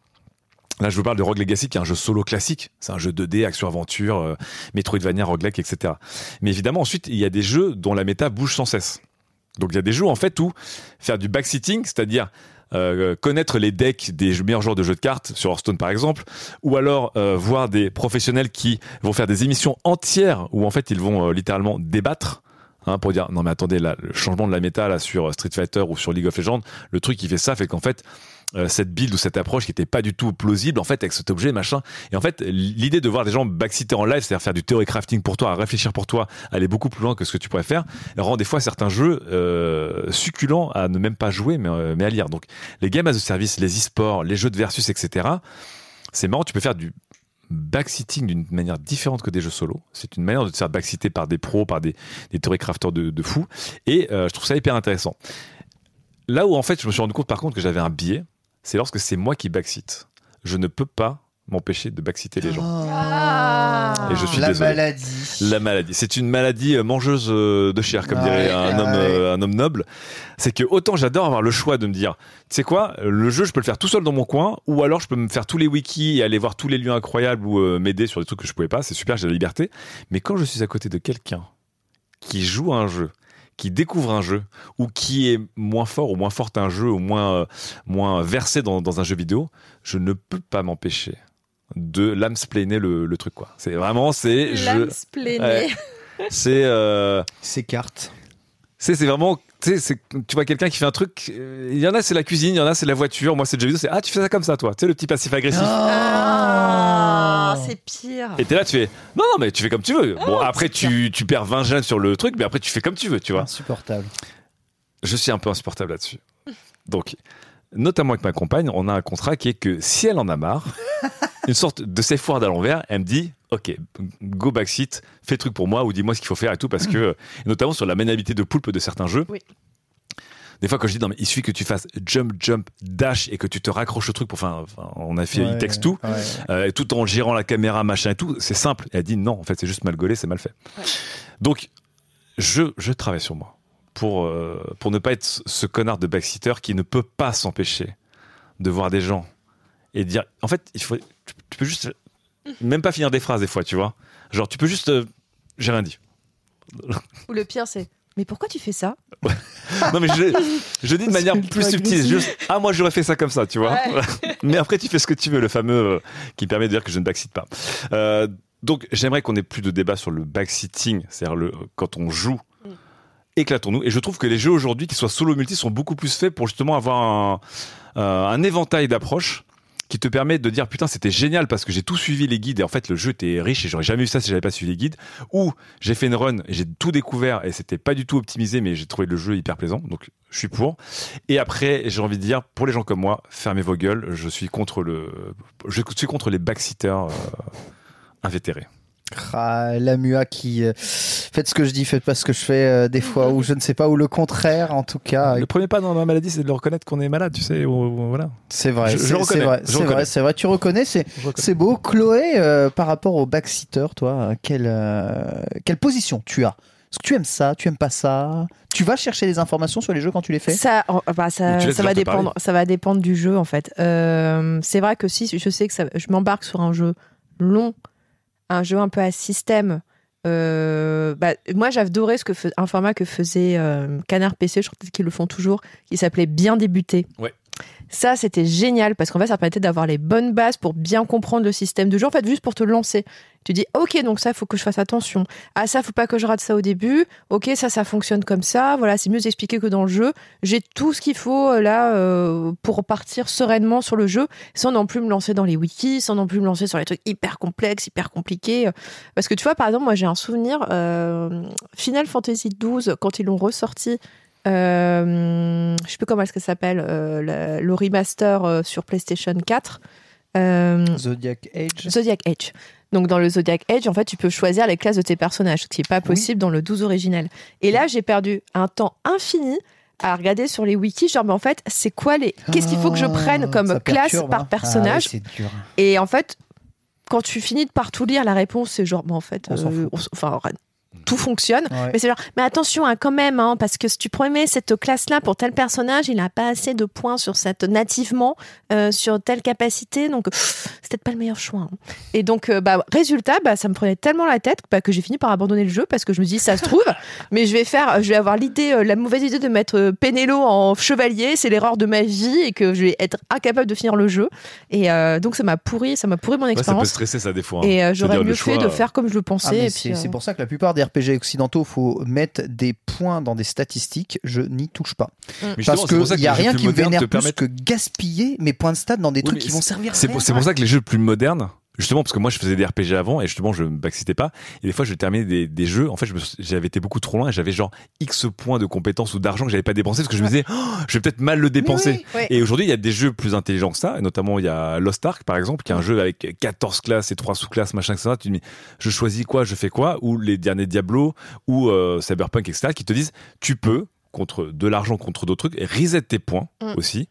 Là, je vous parle de Rogue Legacy, qui est un jeu solo classique. C'est un jeu 2D, action-aventure, euh, Metroidvania, roguelike, etc. Mais évidemment, ensuite, il y a des jeux dont la méta bouge sans cesse. Donc, il y a des jeux, en fait, où faire du backseating, c'est-à-dire euh, connaître les decks des meilleurs joueurs de jeux de cartes, sur Hearthstone par exemple, ou alors euh, voir des professionnels qui vont faire des émissions entières où, en fait, ils vont euh, littéralement débattre. Hein, pour dire non mais attendez là le changement de la méta là sur Street Fighter ou sur League of Legends le truc qui fait ça fait qu'en fait euh, cette build ou cette approche qui était pas du tout plausible en fait avec cet objet machin et en fait l'idée de voir des gens backseater en live c'est-à-dire faire du theory crafting pour toi à réfléchir pour toi aller beaucoup plus loin que ce que tu pourrais faire rend des fois certains jeux euh, succulents à ne même pas jouer mais, euh, mais à lire donc les games as a service les e-sports les jeux de versus etc c'est marrant tu peux faire du backseating d'une manière différente que des jeux solo. C'est une manière de te faire backseater par des pros, par des, des crafters de, de fous. Et euh, je trouve ça hyper intéressant. Là où en fait je me suis rendu compte par contre que j'avais un biais, c'est lorsque c'est moi qui backseat. Je ne peux pas m'empêcher de backseater les gens. Ah. Et je suis la désolé. maladie. La maladie. C'est une maladie euh, mangeuse euh, de chair, comme Ah dirait ouais, un, ah homme, ouais. euh, un homme noble. C'est que autant j'adore avoir le choix de me dire, tu sais quoi, le jeu, je peux le faire tout seul dans mon coin, ou alors je peux me faire tous les wikis et aller voir tous les lieux incroyables ou euh, m'aider sur des trucs que je pouvais pas. C'est super, j'ai la liberté. Mais quand je suis à côté de quelqu'un qui joue à un jeu, qui découvre un jeu, ou qui est moins fort ou moins forte un jeu, ou moins, euh, moins versé dans, dans un jeu vidéo, je ne peux pas m'empêcher de lamsplainer le, le truc, quoi. C'est vraiment, c'est. Ouais. c'est, euh, Ces cartes. c'est, c'est vraiment, tu sais, c'est- tu vois quelqu'un qui fait un truc, euh, il y en a c'est la cuisine, il y en a c'est la voiture, moi c'est le jeu vidéo, c'est ah tu fais ça comme ça toi, tu sais le petit passif agressif. Ah, c'est pire. Et t'es là, tu fais non non mais tu fais comme tu veux. Bon après tu, tu perds 20 gènes sur le truc, mais après tu fais comme tu veux, tu vois. Insupportable. Je suis un peu insupportable là-dessus. Donc notamment avec ma compagne, on a un contrat qui est que si elle en a marre, une sorte de safe word à l'envers, elle me dit ok go backseat, fais le truc pour moi ou dis-moi ce qu'il faut faire et tout parce que notamment sur la maniabilité de poulpe de certains jeux. Oui. Des fois, quand je dis non, mais il suffit que tu fasses jump, jump, dash et que tu te raccroches au truc pour. Enfin, enfin, on a fait Ouais, il texte tout, ouais. euh, tout en gérant la caméra, machin et tout. C'est simple. Et elle dit non, en fait, c'est juste mal gaulé, c'est mal fait. Donc, je, je travaille sur moi pour, euh, pour ne pas être ce connard de backseater qui ne peut pas s'empêcher de voir des gens et dire. En fait, il faut, tu, tu peux juste. Même pas finir des phrases, des fois, tu vois. Genre, tu peux juste. euh, J'ai rien dit. Ou le pire, c'est. Mais pourquoi tu fais ça Non, mais je, je dis de manière plus subtile. Juste, ah, moi, j'aurais fait ça comme ça, tu vois. Ouais. mais après, tu fais ce que tu veux, le fameux euh, qui permet de dire que je ne backseat pas. Euh, donc, j'aimerais qu'on ait plus de débat sur le backseating, c'est-à-dire le, quand on joue. Éclatons-nous. Et je trouve que les jeux aujourd'hui, qui soient solo multi, sont beaucoup plus faits pour justement avoir un, euh, un éventail d'approches qui te permet de dire putain c'était génial parce que j'ai tout suivi les guides et en fait le jeu était riche et j'aurais jamais eu ça si j'avais pas suivi les guides. Ou j'ai fait une run et j'ai tout découvert et c'était pas du tout optimisé mais j'ai trouvé le jeu hyper plaisant donc je suis pour. Et après j'ai envie de dire pour les gens comme moi fermez vos gueules. Je suis contre le je suis contre les backseaters euh, invétérés. Ah, la MUA qui euh, faites ce que je dis, faites pas ce que je fais euh, des fois, ou je ne sais pas, ou le contraire en tout cas. Le premier pas dans la maladie, c'est de le reconnaître qu'on est malade, tu sais. ou- ou- voilà. C'est vrai, Je- je c'est reconnais, c'est vrai, c'est vrai. Tu reconnais, c'est c'est beau. Chloé, euh, par rapport au backseater, toi, quelle euh, quelle position tu as? Est-ce que tu aimes ça? Tu aimes pas ça? Tu vas chercher des informations sur les jeux quand tu les fais? Ça, oh, bah, ça, va dépendre. Ça va dépendre du jeu en fait. Euh, c'est vrai que si je sais que ça, je m'embarque sur un jeu long, un jeu un peu à système. euh, bah, moi, j'adorais ce que un format que faisait euh, Canard PC. Je crois qu'ils le font toujours, qui s'appelait Bien débuter. Ouais. Ça, c'était génial parce qu'en fait, ça permettait d'avoir les bonnes bases pour bien comprendre le système de jeu. En fait, juste pour te lancer. Tu dis, ok, donc ça, faut que je fasse attention. Ah, ça, faut pas que je rate ça au début. Ok, ça, ça fonctionne comme ça. Voilà, c'est mieux expliqué que dans le jeu. J'ai tout ce qu'il faut euh, là euh, pour partir sereinement sur le jeu, sans non plus me lancer dans les wikis, sans non plus me lancer sur les trucs hyper complexes, hyper compliqués. Parce que tu vois, par exemple, moi, j'ai un souvenir euh, Final Fantasy XII quand ils l'ont ressorti. Euh, je sais plus comment est-ce que ça s'appelle, euh, le, le remaster euh, sur PlayStation 4. Euh, Zodiac Age. Zodiac Age. Donc dans le Zodiac Age, en fait, tu peux choisir les classes de tes personnages, ce qui n'est pas possible dans le 12 originel. Et là, j'ai perdu un temps infini à regarder sur les wikis, genre, mais en fait, c'est quoi les. Qu'est-ce qu'il faut que je prenne Ah, comme ça classe perturbe, par hein. personnage Ah dur. Et en fait, quand tu finis de par tout lire, la réponse, c'est genre, mais en fait, On s'en fout. on enfin, tout fonctionne. Ouais. Mais c'est genre, mais attention hein, quand même, hein, parce que si tu prenais cette classe-là pour tel personnage, il n'a pas assez de points sur cette nativement, euh, sur telle capacité, donc c'est peut-être pas le meilleur choix. hein. Et donc, euh, bah, résultat, bah, ça me prenait tellement la tête bah, que j'ai fini par abandonner le jeu parce que je me dis, ça se trouve, mais je vais faire, je vais avoir l'idée, euh, la mauvaise idée de mettre euh, Pénélo en chevalier, c'est l'erreur de ma vie et que je vais être incapable de finir le jeu. Et euh, donc, ça m'a pourri, ça m'a pourri mon Ouais, ça peut expérience. stresser ça des fois. hein. et euh, j'aurais mieux le fait choix, de faire comme je le Ah, pensais. et c'est puis, c'est euh, pour ça que la plupart des RPG occidentaux, faut mettre des points dans des statistiques. Je n'y touche pas. mais justement, Parce qu'il n'y a rien qui me vénère plus que gaspiller mes points de stats dans des Oui, trucs mais qui vont servir pour, c'est pour ça que les jeux plus modernes, justement, parce que moi je faisais des RPG avant et justement je me backseatais pas. Et des fois je terminais des, des jeux. En fait, j'avais été beaucoup trop loin et j'avais genre X points de compétences ou d'argent que j'avais pas dépensé parce que je me disais, Oh, je vais peut-être mal le dépenser. oui, ouais. Et aujourd'hui, il y a des jeux plus intelligents que ça. Et notamment, il y a Lost Ark, par exemple, qui est un jeu avec 14 classes et 3 sous-classes, machin, etc. Tu te dis, je choisis quoi, je fais quoi, ou les derniers Diablo, ou euh, Cyberpunk, etc., qui te disent, tu peux, contre de l'argent, contre d'autres trucs, reset tes points Mm. aussi.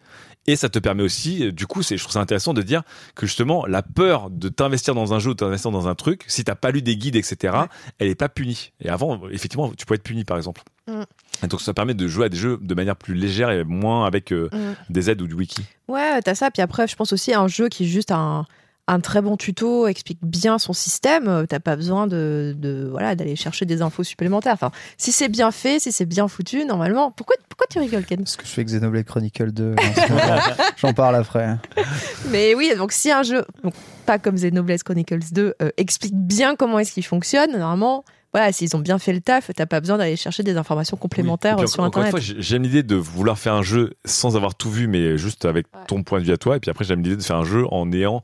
Et ça te permet aussi, euh, du coup, c'est, je trouve ça intéressant de dire que justement, la peur de t'investir dans un jeu ou t'investir dans un truc, si t'as pas lu des guides, etc., Ouais. elle est pas punie. Et avant, effectivement, tu peux être puni, par exemple. Mm. Et donc, ça permet de jouer à des jeux de manière plus légère et moins avec euh, Mm. des aides ou du wiki. Ouais, t'as ça. Puis après, je pense aussi à un jeu qui est juste un, un très bon tuto, explique bien son système. euh, T'as pas besoin de, de voilà d'aller chercher des infos supplémentaires. Enfin, si c'est bien fait, si c'est bien foutu, normalement. Pourquoi, pourquoi tu rigoles, Ken? Parce que je fais Xenoblade Chronicle 2. en ce moment. J'en parle après. Mais oui, donc si un jeu, donc, pas comme Xenoblade Chronicles 2, euh, explique bien comment est-ce qu'il fonctionne, normalement. Voilà, s'ils ont bien fait le taf, t'as pas besoin d'aller chercher des informations complémentaires Oui. Puis, sur Internet. une fois, j'ai- j'aime l'idée de vouloir faire un jeu sans avoir tout vu, mais juste avec Ouais. ton point de vue à toi. Et puis après, j'aime l'idée de faire un jeu en ayant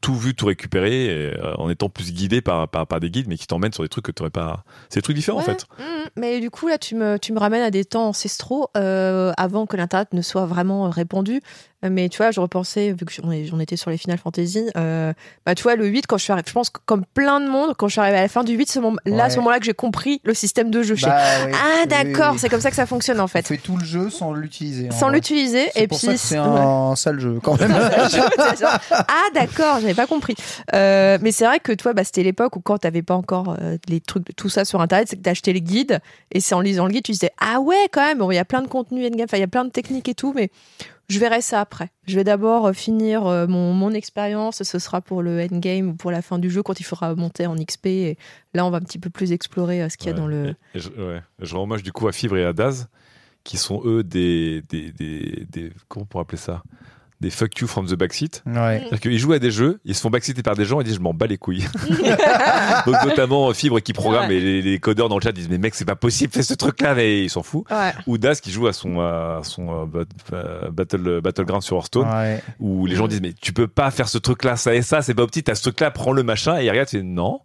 tout vu, tout récupéré, et, euh, en étant plus guidé par, par, par des guides, mais qui t'emmènent sur des trucs que tu pas. C'est des trucs différents en fait. Mhm. Mais du coup, là, tu me, tu me ramènes à des temps ancestraux euh, avant que l'Internet ne soit vraiment répandu. Euh, Mais tu vois, je repensais, vu que j'en ai- j'en étais sur les Final Fantasy, euh, bah, tu vois, le 8, quand je suis arrivée, je pense que comme plein de monde, quand je suis arrivée à la fin du 8, ce moment, là, Ouais. à ce moment-là que j'ai compris le système de jeu. Bah, oui, ah, d'accord, oui. c'est comme ça que ça fonctionne en On fait. fait tout le jeu sans l'utiliser. Sans l'utiliser, et pour puis. c'est ouais. un sale jeu quand même. Genre, ah d'accord, j'avais pas compris. Euh, mais c'est vrai que toi, bah, c'était l'époque où quand t'avais pas encore euh, les trucs, tout ça sur internet, c'est que t'achetais les guides et c'est en lisant le guide, tu disais ah ouais quand même, bon il y a plein de contenu endgame, il y a plein de techniques et tout, mais je verrai ça après. Je vais d'abord euh, finir mon, mon expérience, ce sera pour le endgame ou pour la fin du jeu quand il faudra monter en XP et là on va un petit peu plus explorer ce qu'il y a Ouais. dans le. Et je, ouais. je rends hommage du coup à Fibre et à Daz, qui sont eux des. des, des, des- comment on pourrait appeler ça? Des fuck you from the backseat. Ouais. C'est-à-dire qu'ils jouent à des jeux, ils se font backseater par des gens et disent je m'en bats les couilles. Donc notamment euh, Fibre qui programme Ouais. et les, les codeurs dans le chat disent mais mec c'est pas possible, fais ce truc-là, mais ils s'en foutent. Ouais. Ou Das qui joue à son, à son euh, euh, battle, battleground sur Hearthstone Ouais. où les gens disent mais tu peux pas faire ce truc-là, ça et ça, c'est pas petit, t'as ce truc-là, prends le machin et il regarde, c'est non.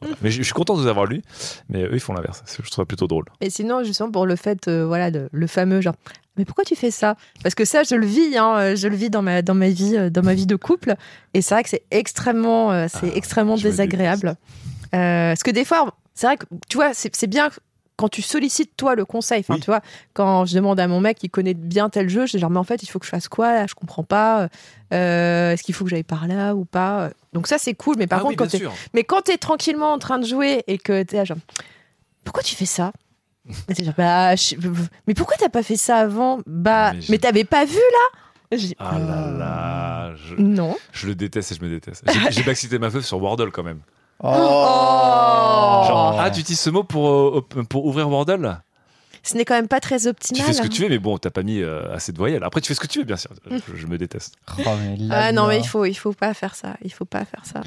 Voilà. Mais je, je suis content de vous avoir lu, mais eux ils font l'inverse. C'est- Je trouve ça plutôt drôle. Et sinon, justement, pour le fait, euh, voilà, de- le fameux genre, mais pourquoi tu fais ça? Parce que ça, je le vis, hein, euh, je le vis dans ma, dans ma vie, euh, dans ma vie de couple. Et c'est vrai que c'est extrêmement, euh, c'est Ah, extrêmement désagréable. Euh, parce que des fois, c'est vrai que, tu vois, c'est bien quand tu sollicites toi le conseil. Enfin, Oui. tu vois, quand je demande à mon mec qui connaît bien tel jeu, je dis genre, mais en fait, il faut que je fasse quoi là? Je comprends pas. Euh, Est-ce qu'il faut que j'aille par là ou pas? Donc ça, c'est cool. Mais par Ah contre, oui, quand sûr. mais quand t'es tranquillement en train de jouer et que t'es genre, pourquoi tu fais ça? Genre, bah, je- mais pourquoi t'as pas fait ça avant? Bah, Mais j'ai- mais t'avais pas vu là? J'ai- Ah là là, je, Non. je le déteste et je me déteste. J'ai- backseaté ma meuf sur Wordle quand même. Oh. Genre, ah, tu utilises ce mot pour, euh, pour ouvrir Wordle? Ce n'est quand même pas très Tu optimal. fais ce que tu veux, mais bon, t'as pas mis euh, assez de voyelles. Après, tu fais ce que tu veux, bien sûr. Je, je me déteste. Oh, mais là, Ah non, mais il faut, il faut pas faire ça. Il faut pas faire ça.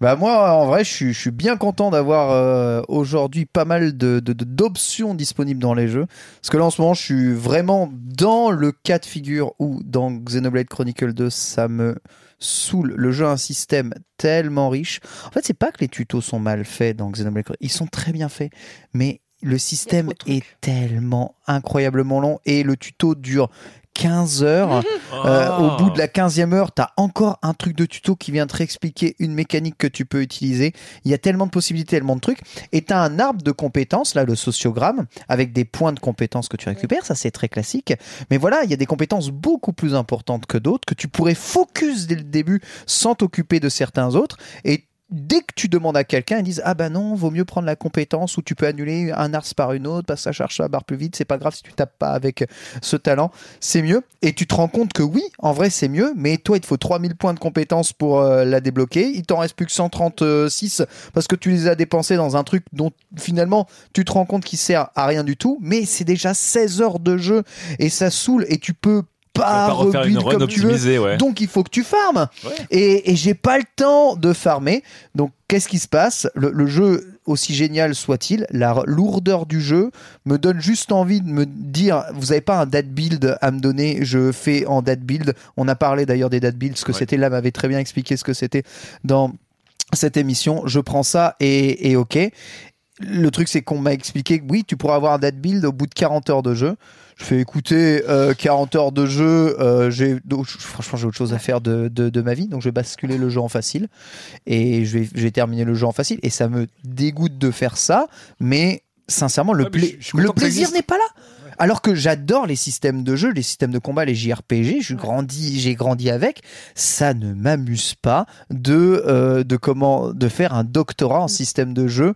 Bah moi, en vrai, je suis, je suis bien content d'avoir euh, aujourd'hui pas mal de, de- de- d'options disponibles dans les jeux. Parce que là, en ce moment, je suis vraiment dans le cas de figure où, dans Xenoblade Chronicle 2, ça me saoule. Le jeu a un système tellement riche. En fait, c'est pas que les tutos sont mal faits dans Xenoblade Chronicles. Ils sont très bien faits. Mais le système est tellement incroyablement long et le tuto dure 15 heures. Euh, Oh. au bout de la 15e heure, tu as encore un truc de tuto qui vient te réexpliquer une mécanique que tu peux utiliser. Il y a tellement de possibilités, tellement de trucs. Et tu as un arbre de compétences, là, le sociogramme, avec des points de compétences que tu récupères. Ça, c'est très classique. Mais voilà, il y a des compétences beaucoup plus importantes que d'autres, que tu pourrais focus dès le début sans t'occuper de certains autres. Et Dès que tu demandes à quelqu'un, ils disent Ah bah non, vaut mieux prendre la compétence ou tu peux annuler un ars par une autre parce ça charge la barre plus vite. C'est pas grave si tu tapes pas avec ce talent, c'est mieux. Et tu te rends compte que oui, en vrai, c'est mieux, mais toi, il te faut 3000 points de compétence pour euh, la débloquer. Il t'en reste plus que 136 parce que tu les as dépensés dans un truc dont finalement tu te rends compte qu'il sert à rien du tout. Mais c'est déjà 16 heures de jeu et ça saoule et tu peux pas, rebuild comme tu veux. ouais. Donc il faut que tu farmes. Ouais. Et, et j'ai pas le temps de farmer. Donc qu'est-ce qui se passe? Le, le jeu, aussi génial soit-il, la lourdeur du jeu me donne juste envie de me dire, vous avez pas un date build à me donner, je fais en date build. On a parlé d'ailleurs des date builds, ce que Ouais. c'était là m'avait très bien expliqué ce que c'était dans cette émission. Je prends ça et, et ok. Le truc, c'est qu'on m'a expliqué que oui, tu pourras avoir un date build au bout de 40 heures de jeu. Je fais écouter euh, 40 heures de jeu. euh, j'ai, donc, franchement, j'ai autre chose à faire de, de, de ma vie, donc je vais basculer le jeu en facile et je vais, je vais terminer le jeu en facile. Et ça me dégoûte de faire ça, mais sincèrement, le, Ouais, mais je- je plaisir n'est pas là. Alors que j'adore les systèmes de jeu, les systèmes de combat, les JRPG, je grandis, j'ai grandi avec. Ça ne m'amuse pas de euh, de comment de faire un doctorat en système de jeu,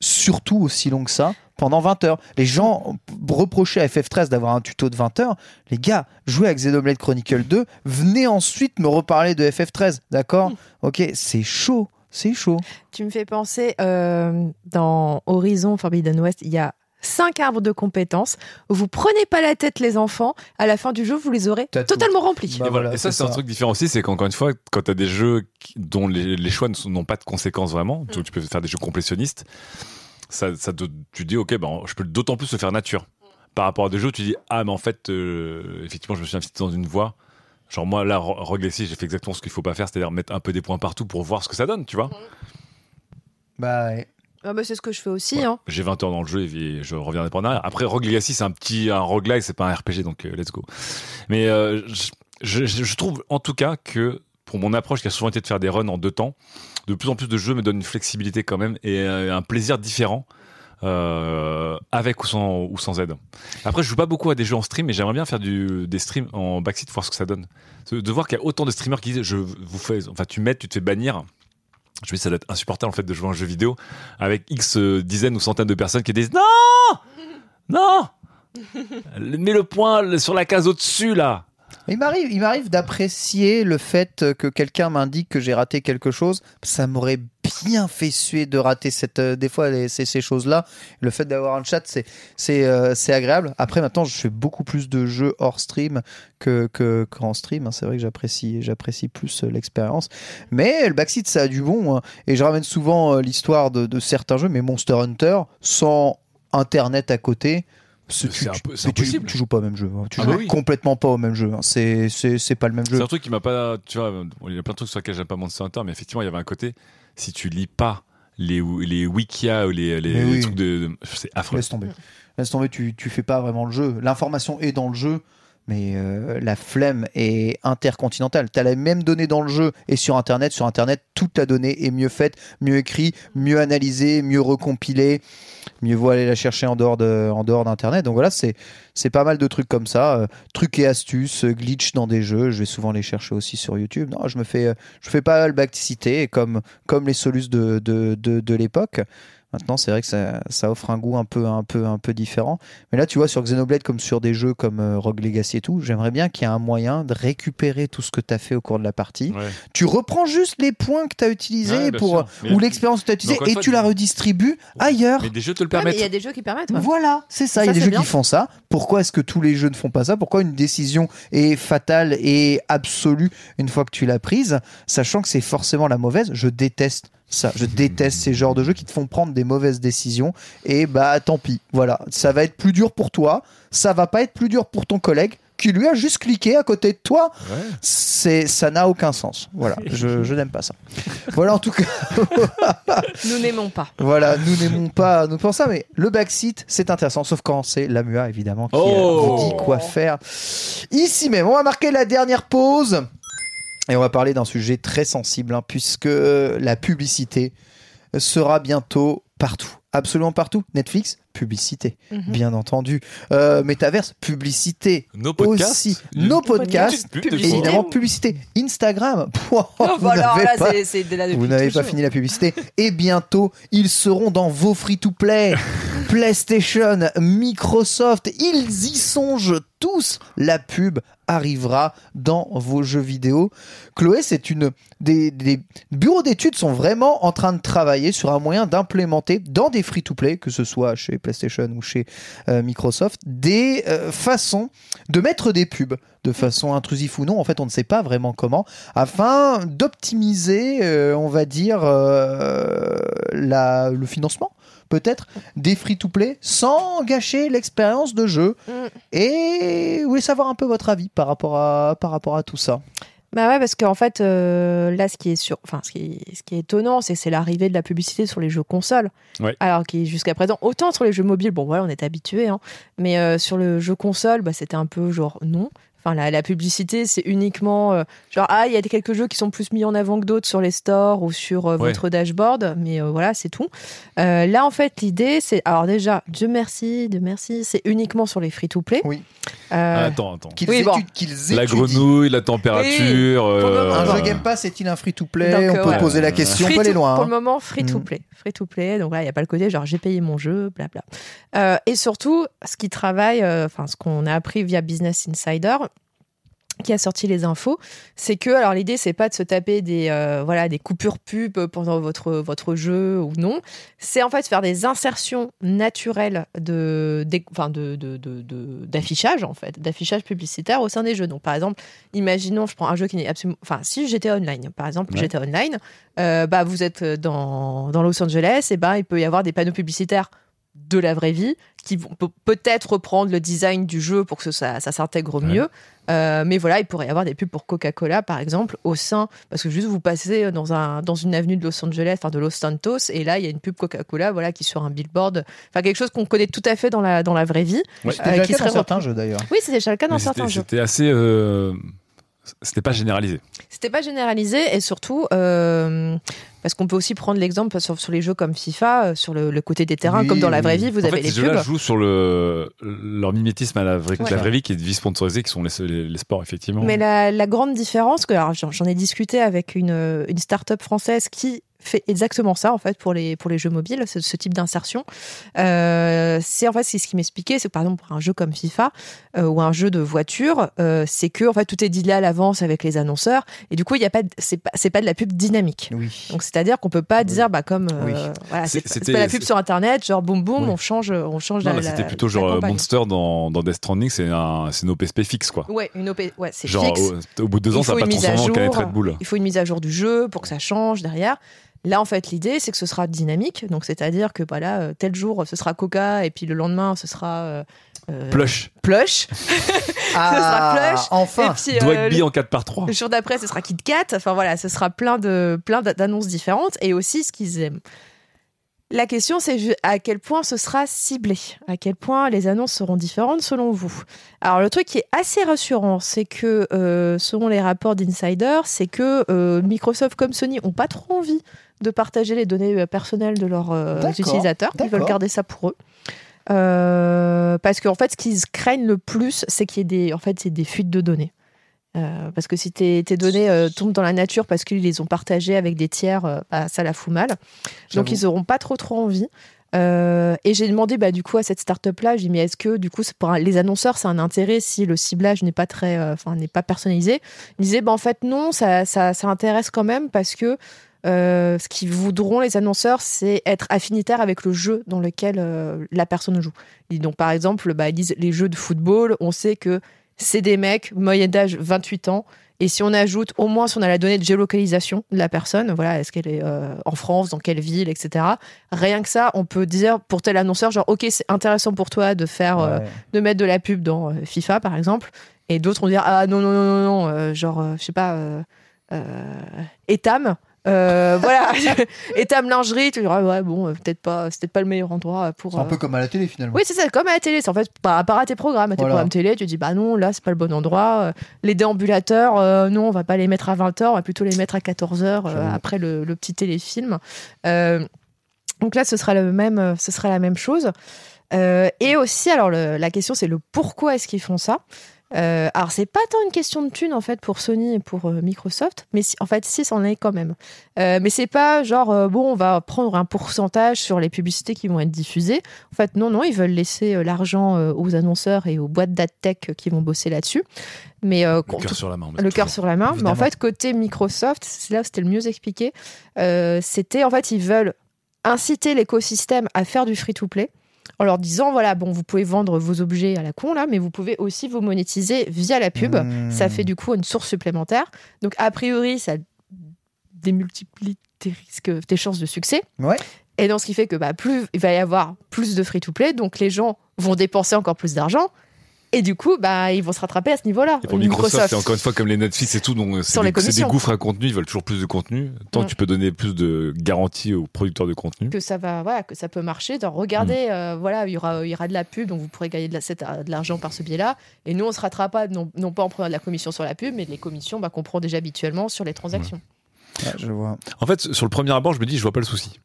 surtout aussi long que ça, pendant 20 heures. Les gens reprochaient à FF13 d'avoir un tuto de 20 heures. Les gars, jouez à Xenoblade Chronicle 2, venez ensuite me reparler de FF13, d'accord? Ok, c'est chaud, c'est chaud. Tu me fais penser euh, dans Horizon Forbidden West, il y a cinq arbres de compétences. Vous prenez pas la tête, les enfants. À la fin du jeu, vous les aurez T'as tout. totalement remplis. Bah et, voilà. voilà, Et ça, c'est c'est un truc différent aussi, c'est qu'encore une fois, quand tu as des jeux dont les, les choix n'ont pas de conséquences vraiment, donc tu peux faire des jeux complétionnistes, ça, ça te- tu dis, ok, ben, je peux d'autant plus le faire nature. Par rapport à des jeux, où tu dis, ah, mais en fait, euh, effectivement, je me suis investi dans une voie. Genre, moi, là, Ro- Rogue Legacy, j'ai fait exactement ce qu'il faut pas faire, c'est-à-dire mettre un peu des points partout pour voir ce que ça donne, tu vois. Bah ouais. Ah bah, c'est ce que je fais aussi. Hein. J'ai 20 heures dans le jeu et je reviendrai pas en arrière. Après, Rogue Legacy, c'est un petit un roguelike, c'est pas un RPG, donc euh, let's go. Mais euh, je, je- je trouve en tout cas que pour mon approche qui a souvent été de faire des runs en deux temps, de plus en plus de jeux me donnent une flexibilité quand même et euh, un plaisir différent. euh, avec ou sans, ou sans aide. Après, je joue pas beaucoup à des jeux en stream, mais j'aimerais bien faire du, des streams en backseat, voir ce que ça donne. De voir qu'il y a autant de streamers qui disent, je vous fais, enfin, tu m'aides, tu te fais bannir. Je me dis, ça doit être insupportable en fait de jouer à un jeu vidéo avec X euh, dizaines ou centaines de personnes qui disent non, non, mets le point sur la case au-dessus là. Il m'arrive, il m'arrive d'apprécier le fait que quelqu'un m'indique que j'ai raté quelque chose. Ça m'aurait bien fait suer de rater cette, euh, des fois ces, choses-là. Le fait d'avoir un chat, c'est, c'est, euh, c'est agréable. Après, maintenant, je fais beaucoup plus de jeux hors stream que, que, qu'en stream. hein. C'est vrai que j'apprécie, j'apprécie plus euh, l'expérience. Mais le backseat, ça a du bon. hein. Et je ramène souvent l'histoire de certains jeux, mais Monster Hunter, sans internet à côté. C'est un tu- tu, impossible. joues pas au même jeu. hein. Tu Ah joues bah oui. complètement pas au même jeu. hein. C'est, pas le même jeu. C'est un truc qui m'a pas. Tu vois, il y a plein de trucs sur lesquels j'aime pas Monster Hunter, mais effectivement, il y avait un côté. Si tu lis pas les, les wikia ou les, trucs de. de- c'est affreux. Laisse tomber. Laisse tomber, tu, tu fais pas vraiment le jeu. L'information est dans le jeu, mais euh, la flemme est intercontinentale. Tu as les mêmes données dans le jeu et sur Internet. Sur Internet, toute la donnée est mieux faite, mieux écrite, mieux analysée, mieux recompilée. Mieux vaut aller la chercher en dehors d'Internet. Donc voilà, c'est, pas mal de trucs comme ça. euh, trucs et astuces, euh, glitch dans des jeux. Je vais souvent les chercher aussi sur YouTube. Non, je me fais, euh, je fais pas mal comme, comme les solus de, de l'époque. Maintenant, c'est vrai que ça, ça offre un goût un peu, un peu, un peu différent. Mais là, tu vois, sur Xenoblade, comme sur des jeux comme euh, Rogue Legacy et tout, j'aimerais bien qu'il y ait un moyen de récupérer tout ce que tu as fait au cours de la partie. Ouais. Tu reprends juste les points que tu as utilisés Ouais, pour, ou l'expérience que tu as utilisée et fois, tu la redistribues ailleurs. Mais des jeux te le permettent. il y a des jeux qui permettent. ouais. Voilà, c'est ça. Il y a des jeux bien. qui font ça. Pourquoi est-ce que tous les jeux ne font pas ça? Pourquoi une décision est fatale et absolue une fois que tu l'as prise, sachant que c'est forcément la mauvaise Je déteste ça. Je déteste ces genres de jeux qui te font prendre des mauvaises décisions. Et bah tant pis. Voilà, ça va être plus dur pour toi. Ça va pas être plus dur pour ton collègue qui lui a juste cliqué à côté de toi. Ouais. C'est ça n'a aucun sens. Voilà, je, je n'aime pas ça. Voilà en tout cas. Nous n'aimons pas. Voilà, nous n'aimons pas, nous pensons ça, mais le backseat, c'est intéressant, sauf quand c'est la MUA, évidemment, qui euh, Oh vous dit quoi faire. Ici même, on va marquer la dernière pause. Et on va parler d'un sujet très sensible, hein, puisque la publicité sera bientôt partout. Absolument partout. Netflix, publicité, Mhm. bien entendu. Euh, Metaverse, publicité. Nos podcasts. Aussi, nos podcasts, évidemment, publicité. Instagram, Pouah, vous n'avez pas- vous fini la publicité. Et bientôt, ils seront dans vos free-to-play. PlayStation, Microsoft, ils y songent tous. La pub arrivera dans vos jeux vidéo. Chloé, c'est une des, des bureaux d'études sont vraiment en train de travailler sur un moyen d'implémenter dans des free-to-play, que ce soit chez PlayStation ou chez euh, Microsoft, des euh, façons de mettre des pubs de façon intrusive ou non. En fait, on ne sait pas vraiment comment, afin d'optimiser, euh, on va dire, la, le financement peut-être des free-to-play sans gâcher l'expérience de jeu. Mm. Et je voulais savoir un peu votre avis par rapport à, par rapport à tout ça? Bah ouais, parce qu'en fait, euh, là, ce qui est sur, enfin, ce qui est, ce qui est étonnant, c'est c'est l'arrivée de la publicité sur les jeux consoles. Ouais. Alors qui jusqu'à présent, autant sur les jeux mobiles, bon voilà, on est habitué, hein, mais euh, sur le jeu console, bah, c'était un peu genre non. Enfin, la, la publicité, c'est uniquement euh, genre ah, il y a quelques jeux qui sont plus mis en avant que d'autres sur les stores ou sur euh, Ouais. votre dashboard, mais euh, voilà, c'est tout. Euh, là, en fait, l'idée, c'est alors déjà, Dieu merci, Dieu merci, c'est uniquement sur les free-to-play. Oui. Euh, Ah, attends, attends. Qu'ils Oui, bon. étudient- qu'ils La grenouille, la température. Oui, euh, Un jeu Game Pass est-il un free-to-play Donc, On euh, peut ouais. poser la question, on Free peut aller to- loin. Pour hein. le moment, free to Mm. play. Free to play. Donc là, il n'y a pas le côté genre j'ai payé mon jeu, blabla. Euh, et surtout, ce qui travaille, euh, enfin, ce qu'on a appris via Business Insider, qui a sorti les infos, c'est que alors l'idée c'est pas de se taper des euh, voilà des coupures pub pendant votre votre jeu ou non, c'est en fait faire des insertions naturelles de enfin de de- de- de- d'affichage en fait, d'affichage publicitaire au sein des jeux. Donc par exemple, imaginons je prends un jeu qui n'est absolument enfin si j'étais online par exemple, Ouais. j'étais online, euh, bah vous êtes dans dans Los Angeles et ben il peut y avoir des panneaux publicitaires de la vraie vie qui vont peut- peut-être reprendre le design du jeu pour que ça, ça s'intègre Ouais. mieux. Euh, mais voilà, il pourrait y avoir des pubs pour Coca-Cola, par exemple, au sein, parce que juste vous passez dans, un, dans une avenue de Los Angeles, enfin de Los Santos, et là, il y a une pub Coca-Cola, voilà, qui est sur un billboard, enfin quelque chose qu'on connaît tout à fait dans la, dans la vraie vie. Ouais. C'était euh, déjà qui le cas dans certains jeux d'ailleurs. Oui, c'est déjà le cas dans mais certains c'était- jeux. C'était assez. euh, C'était pas généralisé. C'était pas généralisé et surtout, euh, Parce qu'on peut aussi prendre l'exemple sur, sur les jeux comme FIFA, euh, sur le, le côté des terrains, Oui, comme dans la vraie oui. vie, vous en avez fait, les ces pubs. jouent sur le, leur mimétisme à la vraie, Ouais. la vraie vie qui est vie sponsorisée, qui sont les, les, les sports, effectivement. Mais la, la grande différence, que j'en ai discuté avec une, une start-up française qui fait exactement ça en fait pour les pour les jeux mobiles, ce, ce type d'insertion. Euh, c'est en fait c'est ce qui m'expliquait, c'est que par exemple pour un jeu comme FIFA euh, ou un jeu de voiture, euh, c'est que en fait tout est dit là à l'avance avec les annonceurs et du coup il y a pas de- c'est pas c'est pas de la pub dynamique. Oui. Donc c'est-à-dire qu'on peut pas dire bah comme euh, Oui. voilà, c'est C'est- pas- c'est la pub c'est- sur internet genre boum boum Oui. on change on change Non, la, là, c'était plutôt la genre campagne. Monster dans, dans Death Stranding, c'est un, c'est une OPSP fixe, quoi. Ouais, une OP ouais, c'est fixe. au, au bout de deux ans, Il ça va pas à transformer en canette jour. Red Bull. Il faut une mise à jour du jeu pour que ça change derrière. Là, en fait, l'idée, c'est que ce sera dynamique. Donc, c'est-à-dire que voilà, euh, tel jour, ce sera Coca, et puis le lendemain, ce sera euh, euh, Plush. Plush. Ah, Plush. enfin. Et puis, euh, le, en 4 par 3 le jour d'après, ce sera Kit Kat. Enfin, voilà, ce sera plein de plein d'annonces différentes. Et aussi, ce qu'ils aiment. La question, c'est à quel point ce sera ciblé, à quel point les annonces seront différentes selon vous? Alors le truc qui est assez rassurant, c'est que euh, selon les rapports d'Insider, c'est que euh, Microsoft comme Sony ont pas trop envie de partager les données euh, personnelles de leurs euh, utilisateurs. Ils veulent garder ça pour eux. Euh, parce qu'en fait, ce qu'ils craignent le plus, c'est qu'il y ait des, en fait, c'est des fuites de données. Euh, parce que si tes, tes données euh, tombent dans la nature parce qu'ils les ont partagées avec des tiers, bah, ça la fout mal. Donc ils auront pas trop trop envie. Et j'ai demandé bah, du coup à cette start-up là, j'ai dit mais est-ce que du coup pour un- les annonceurs c'est un intérêt si le ciblage n'est pas très, enfin n'est pas personnalisé? Ils disaient bah en fait non, ça, ça, ça intéresse quand même parce que euh, ce qu'ils voudront les annonceurs c'est être affinitaire avec le jeu dans lequel euh, la personne joue. Donc par exemple bah, ils disent les jeux de football, on sait que c'est des mecs moyen d'âge 28 ans. Et si on ajoute, au moins si on a la donnée de géolocalisation de la personne, voilà, est-ce qu'elle est euh, en France, dans quelle ville, etc. Rien que ça, on peut dire pour tel annonceur, genre, ok, c'est intéressant pour toi de faire, euh, de mettre de la pub dans FIFA, par exemple. Et d'autres vont dire, ah non, non, non, non, non, euh, genre, je sais pas, Etam. Euh, voilà, Etam lingerie, tu diras, ouais, bon, euh, peut-être pas, c'est peut-être pas le meilleur endroit pour. C'est un euh, peu comme à la télé finalement. oui, c'est ça, comme à la télé. C'est en fait par rapport à tes programmes, à tes Voilà. programmes télé, tu dis bah non, là c'est pas le bon endroit. Euh, Les déambulateurs, euh, non, on va pas les mettre à 20h, on va plutôt les mettre à 14h J'avoue. après le, le petit téléfilm. Euh, donc là, ce sera le même, euh, ce sera la même chose. Euh, et aussi, alors le- la question c'est le pourquoi est-ce qu'ils font ça? Euh, alors c'est pas tant une question de thunes en fait pour Sony et pour euh, Microsoft, mais si- en fait si c'en est quand même. Euh, mais c'est pas genre euh, bon on va prendre un pourcentage sur les publicités qui vont être diffusées. En fait non non ils veulent laisser l'argent aux annonceurs et aux boîtes d'adtech qui vont bosser là-dessus. Mais Le cœur sur la main. le cœur sur la main. Mais en fait, côté Microsoft, c'est là où c'était le mieux expliqué. c'était en fait, ils veulent inciter l'écosystème à faire du free-to-play en leur disant voilà, bon, vous pouvez vendre vos objets à la con là, mais vous pouvez aussi vous monétiser via la pub. Mmh. Ça fait du coup une source supplémentaire. Donc, a priori, ça démultiplie tes risques, tes chances de succès. Ouais. Et donc, ce qui fait que bah, plus il va y avoir plus de free-to-play, donc les gens vont dépenser encore plus d'argent. Et du coup, bah, ils vont se rattraper à ce niveau-là. Et pour Microsoft, c'est encore une fois comme les Netflix et tout, donc c'est des, gouffres à contenu, ils veulent toujours plus de contenu. Tant Mm. que tu peux donner plus de garanties aux producteurs de contenu. que ça va voilà que ça peut marcher donc regardez Mm. euh, voilà il y aura il y aura de la pub donc vous pourrez gagner de la- l'argent par ce biais-là et nous on se rattrape pas non, non pas en prenant de la commission sur la pub mais les commissions bah, qu'on prend déjà habituellement sur les transactions Ouais, je vois. En fait, sur le premier abord, je me dis, je vois pas le souci.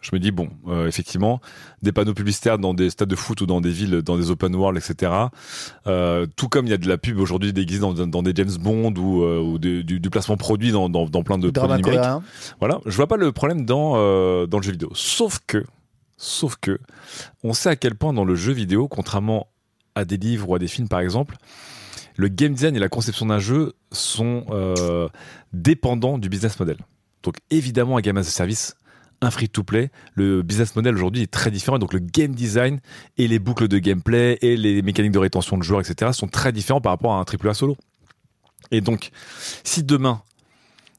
Je me dis, bon, euh, effectivement, des panneaux publicitaires dans des stades de foot ou dans des villes, dans des open world, etc. Euh, tout comme il y a de la pub aujourd'hui déguisée dans, dans des James Bond ou, euh, ou du, du placement produit dans, dans, dans plein de produits numériques. coréen. Voilà, je vois pas le problème dans, dans le jeu vidéo. Sauf que, sauf que, on sait à quel point dans le jeu vidéo, contrairement à des livres ou à des films par exemple, le game design et la conception d'un jeu sont dépendants du business model. Donc évidemment, un game as a service, un free-to-play, le business model aujourd'hui est très différent. Donc le game design et les boucles de gameplay et les mécaniques de rétention de joueurs, etc. sont très différents par rapport à un AAA solo. Et donc, si demain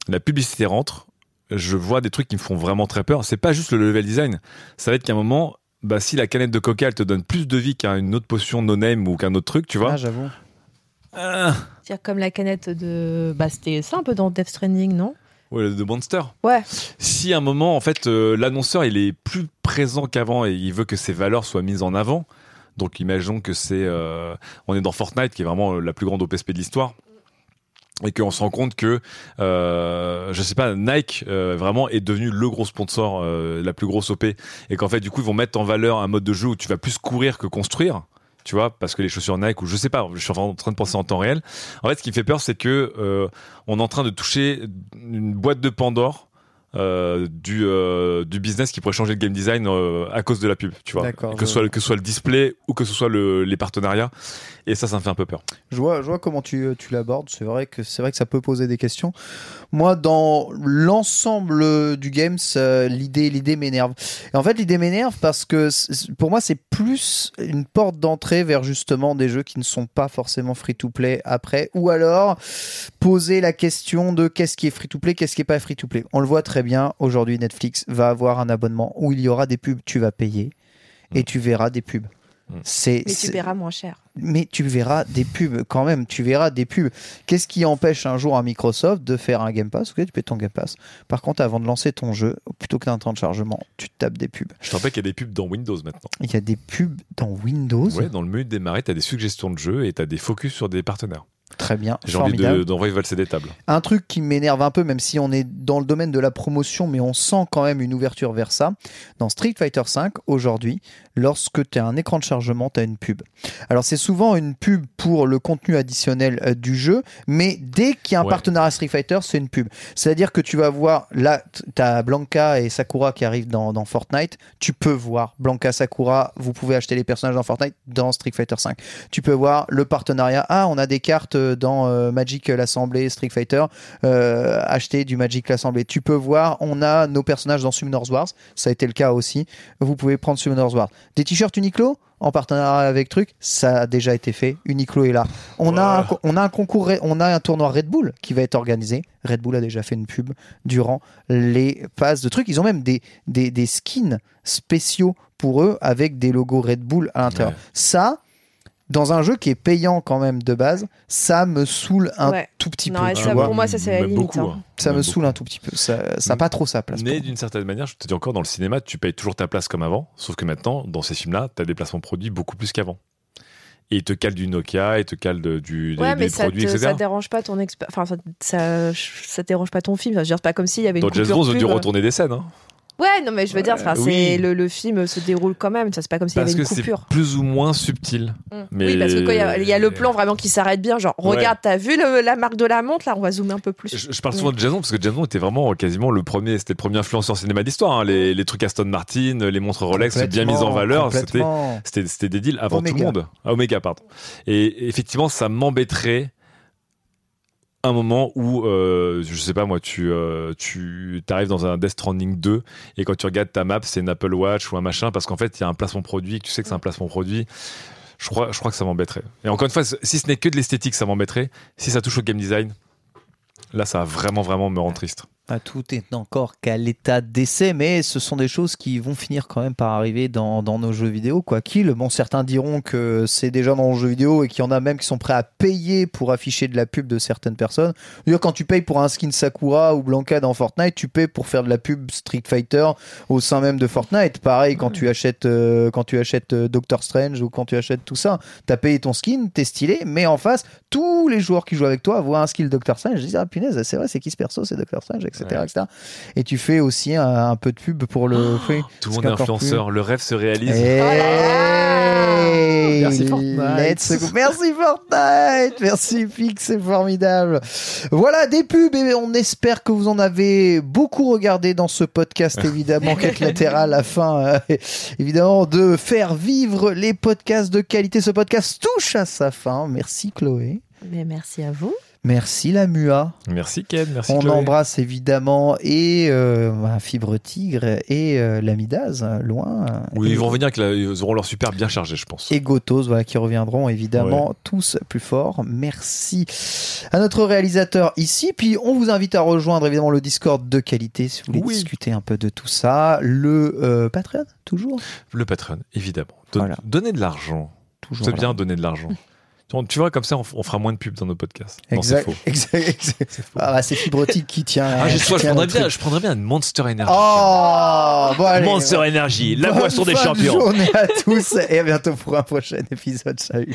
la publicité rentre, je vois des trucs qui me font vraiment très peur. C'est pas juste le level design. Ça va être qu'à un moment, bah, si la canette de coca elle te donne plus de vie qu'une autre potion no name ou qu'un autre truc, tu vois. Ah, j'avoue. Ah, c'est comme la canette de bah c'était ça un peu dans Death Stranding non? Ouais, de Monster. ouais Si à un moment, en fait, euh, l'annonceur il est plus présent qu'avant et il veut que ses valeurs soient mises en avant. Donc imaginons que c'est, euh, on est dans Fortnite qui est vraiment la plus grande OPSP de l'histoire. et qu'on se rend compte que euh, je sais pas Nike euh, vraiment est devenu le gros sponsor euh, la plus grosse OP et qu'en fait du coup ils vont mettre en valeur un mode de jeu où tu vas plus courir que construire tu vois parce que les chaussures Nike ou je sais pas je suis en train de penser en temps réel. En fait ce qui fait peur c'est que euh, on est en train de toucher une boîte de Pandore euh, du euh, du business qui pourrait changer le game design euh, à cause de la pub tu vois. Que ce soit que ce soit le display ou que ce soit le, les partenariats et ça ça me fait un peu peur Je vois, je vois comment tu, tu l'abordes. C'est vrai que c'est vrai que ça peut poser des questions. Moi, dans l'ensemble du game, l'idée, l'idée m'énerve. Et en fait, l'idée m'énerve parce que pour moi, c'est plus une porte d'entrée vers justement des jeux qui ne sont pas forcément free-to-play après, ou alors poser la question de qu'est-ce qui est free-to-play, qu'est-ce qui est pas free-to-play. On le voit très bien. Aujourd'hui, Netflix va avoir un abonnement où il y aura des pubs. Tu vas payer et tu verras des pubs. Mm. C'est, Mais tu paieras moins cher. mais tu verras des pubs quand même, tu verras des pubs. Qu'est-ce qui empêche un jour un Microsoft de faire un Game Pass? Ok, tu payes ton Game Pass. Par contre, avant de lancer ton jeu, plutôt qu'un temps de chargement, tu te tapes des pubs. je te rappelle qu'il y a des pubs dans Windows maintenant Il y a des pubs dans Windows? Ouais, dans le menu de démarrer, tu as des suggestions de jeux et tu as des focus sur des partenaires. Très bien, J'ai envie formidable. de- d'envoyer valser des tables. Un truc qui m'énerve un peu, même si on est dans le domaine de la promotion, mais on sent quand même une ouverture vers ça. Dans Street Fighter V, aujourd'hui, lorsque tu as un écran de chargement, tu as une pub. Alors c'est souvent une pub pour le contenu additionnel euh, du jeu, mais dès qu'il y a un Ouais. partenariat Street Fighter, c'est une pub. C'est-à-dire que tu vas voir, là, tu as Blanca et Sakura qui arrivent dans, dans Fortnite, tu peux voir Blanca, Sakura, vous pouvez acheter les personnages dans Fortnite dans Street Fighter V. Tu peux voir le partenariat, ah, on a des cartes euh, dans euh, Magic l'Assemblée, Street Fighter, euh, acheter du Magic l'Assemblée. Tu peux voir, on a nos personnages dans Summoners Wars, ça a été le cas aussi. Vous pouvez prendre Summoners Wars. Des t-shirts Uniqlo en partenariat avec Truc, ça a déjà été fait. Uniqlo est là. On a un, on a un concours, on a un tournoi Red Bull qui va être organisé. Red Bull a déjà fait une pub durant les passes de trucs. Ils ont même des, des, des skins spéciaux pour eux avec des logos Red Bull à l'intérieur. Ouais. Ça, dans un jeu qui est payant quand même de base, ça me saoule un Ouais. tout petit Non, peu. ça, pour moi, ça, c'est la limite, beaucoup, hein. hein. Ça me saoule un tout petit peu. Ça n'a pas trop sa place. Mais d'une certaine manière, je te dis encore, dans le cinéma, tu payes toujours ta place comme avant. Sauf que maintenant, dans ces films-là, tu as des placements produits beaucoup plus qu'avant. Et ils te calent du Nokia, ils te calent de- du, des, Ouais, mais des ça, produits, te, etc. ça dérange pas ton expé- enfin ça, ça, ça dérange pas ton film. Enfin, je veux dire, pas comme s'il y avait une Dans Bros, ils ont dû retourner des scènes. hein. Ouais, non mais je veux dire, enfin, oui. c'est le, le film se déroule quand même. Ça c'est pas comme s'il y Parce avait que une c'est coupure. plus ou moins subtil. Mm. Mais- Oui, parce que quand il y a- il y, a le plan vraiment qui s'arrête bien, genre Ouais. regarde, t'as vu le- la marque de la montre là, on va zoomer un peu plus. Je, je parle souvent de Jason parce que Jason était vraiment quasiment le premier, c'était le premier influenceur cinéma d'histoire. hein. Les, les trucs Aston Martin, les montres Rolex, bien mis en valeur. C'était Complètement. C'était, c'était des deals avant Omega. tout le monde. Ah, Omega, pardon. Et effectivement, ça m'embêterait un moment où, euh, je sais pas moi, tu, euh, tu arrives dans un Death Stranding 2 et quand tu regardes ta map, c'est une Apple Watch ou un machin parce qu'en fait, il y a un placement produit, que tu sais que c'est un placement produit. Je crois, je crois que ça m'embêterait. Et encore une fois, si ce n'est que de l'esthétique, ça m'embêterait. Si ça touche au game design, là, ça va vraiment, vraiment me rendre triste. Tout est encore qu'à l'état d'essai, mais ce sont des choses qui vont finir quand même par arriver dans, nos jeux vidéo, quoi qu'il. Bon, certains diront que c'est déjà dans le jeu vidéo et qu'il y en a même qui sont prêts à payer pour afficher de la pub de certaines personnes. D'ailleurs, quand tu payes pour un skin Sakura ou Blanca dans Fortnite, tu payes pour faire de la pub Street Fighter au sein même de Fortnite. Pareil, quand tu achètes, euh, quand tu achètes euh, Doctor Strange ou quand tu achètes tout ça, t'as payé ton skin, t'es stylé, mais en face, tous les joueurs qui jouent avec toi voient un skill Doctor Strange. Ils disent, ah punaise, c'est vrai, c'est qui ce perso, c'est Doctor Strange, etc. Ouais. etc. Et tu fais aussi un, un peu de pub pour le free. Tout le monde est plus- influenceur, le rêve se réalise. Hey Merci Fortnite. Let's. Merci Fortnite Merci Pix, c'est formidable Voilà des pubs et on espère que vous en avez beaucoup regardé dans ce podcast évidemment quête latérale afin euh, évidemment de faire vivre les podcasts de qualité. Ce podcast touche à sa fin. Merci Chloé. Mais merci à vous. Merci la MUA. Merci Ken, merci On Chloé. embrasse évidemment et euh, Fibre Tigre et euh, l'Amidaz, loin. Oui, Et- ils vont avec la- ils auront leur super bien chargé, je pense. et Gotos, voilà, qui reviendront évidemment tous plus forts. Merci à notre réalisateur ici. Puis on vous invite à rejoindre évidemment le Discord de qualité si vous voulez Oui. discuter un peu de tout ça. Le euh, Patreon, toujours? Le Patreon, évidemment. Don- Voilà. Donnez de l'argent. toujours C'est bien donner de l'argent. Tu- vois, comme ça, on, fera moins de pubs dans nos podcasts. Non, c'est Exact, faux. exact, exact. Ah, bah, c'est Fibrotique qui tient. Ah, je prendrais bien, je prendrais bien une Monster Energy. Oh, bon, allez. Monster Energy, la Bonne boisson des champions. journée à tous et à bientôt pour un prochain épisode. Salut.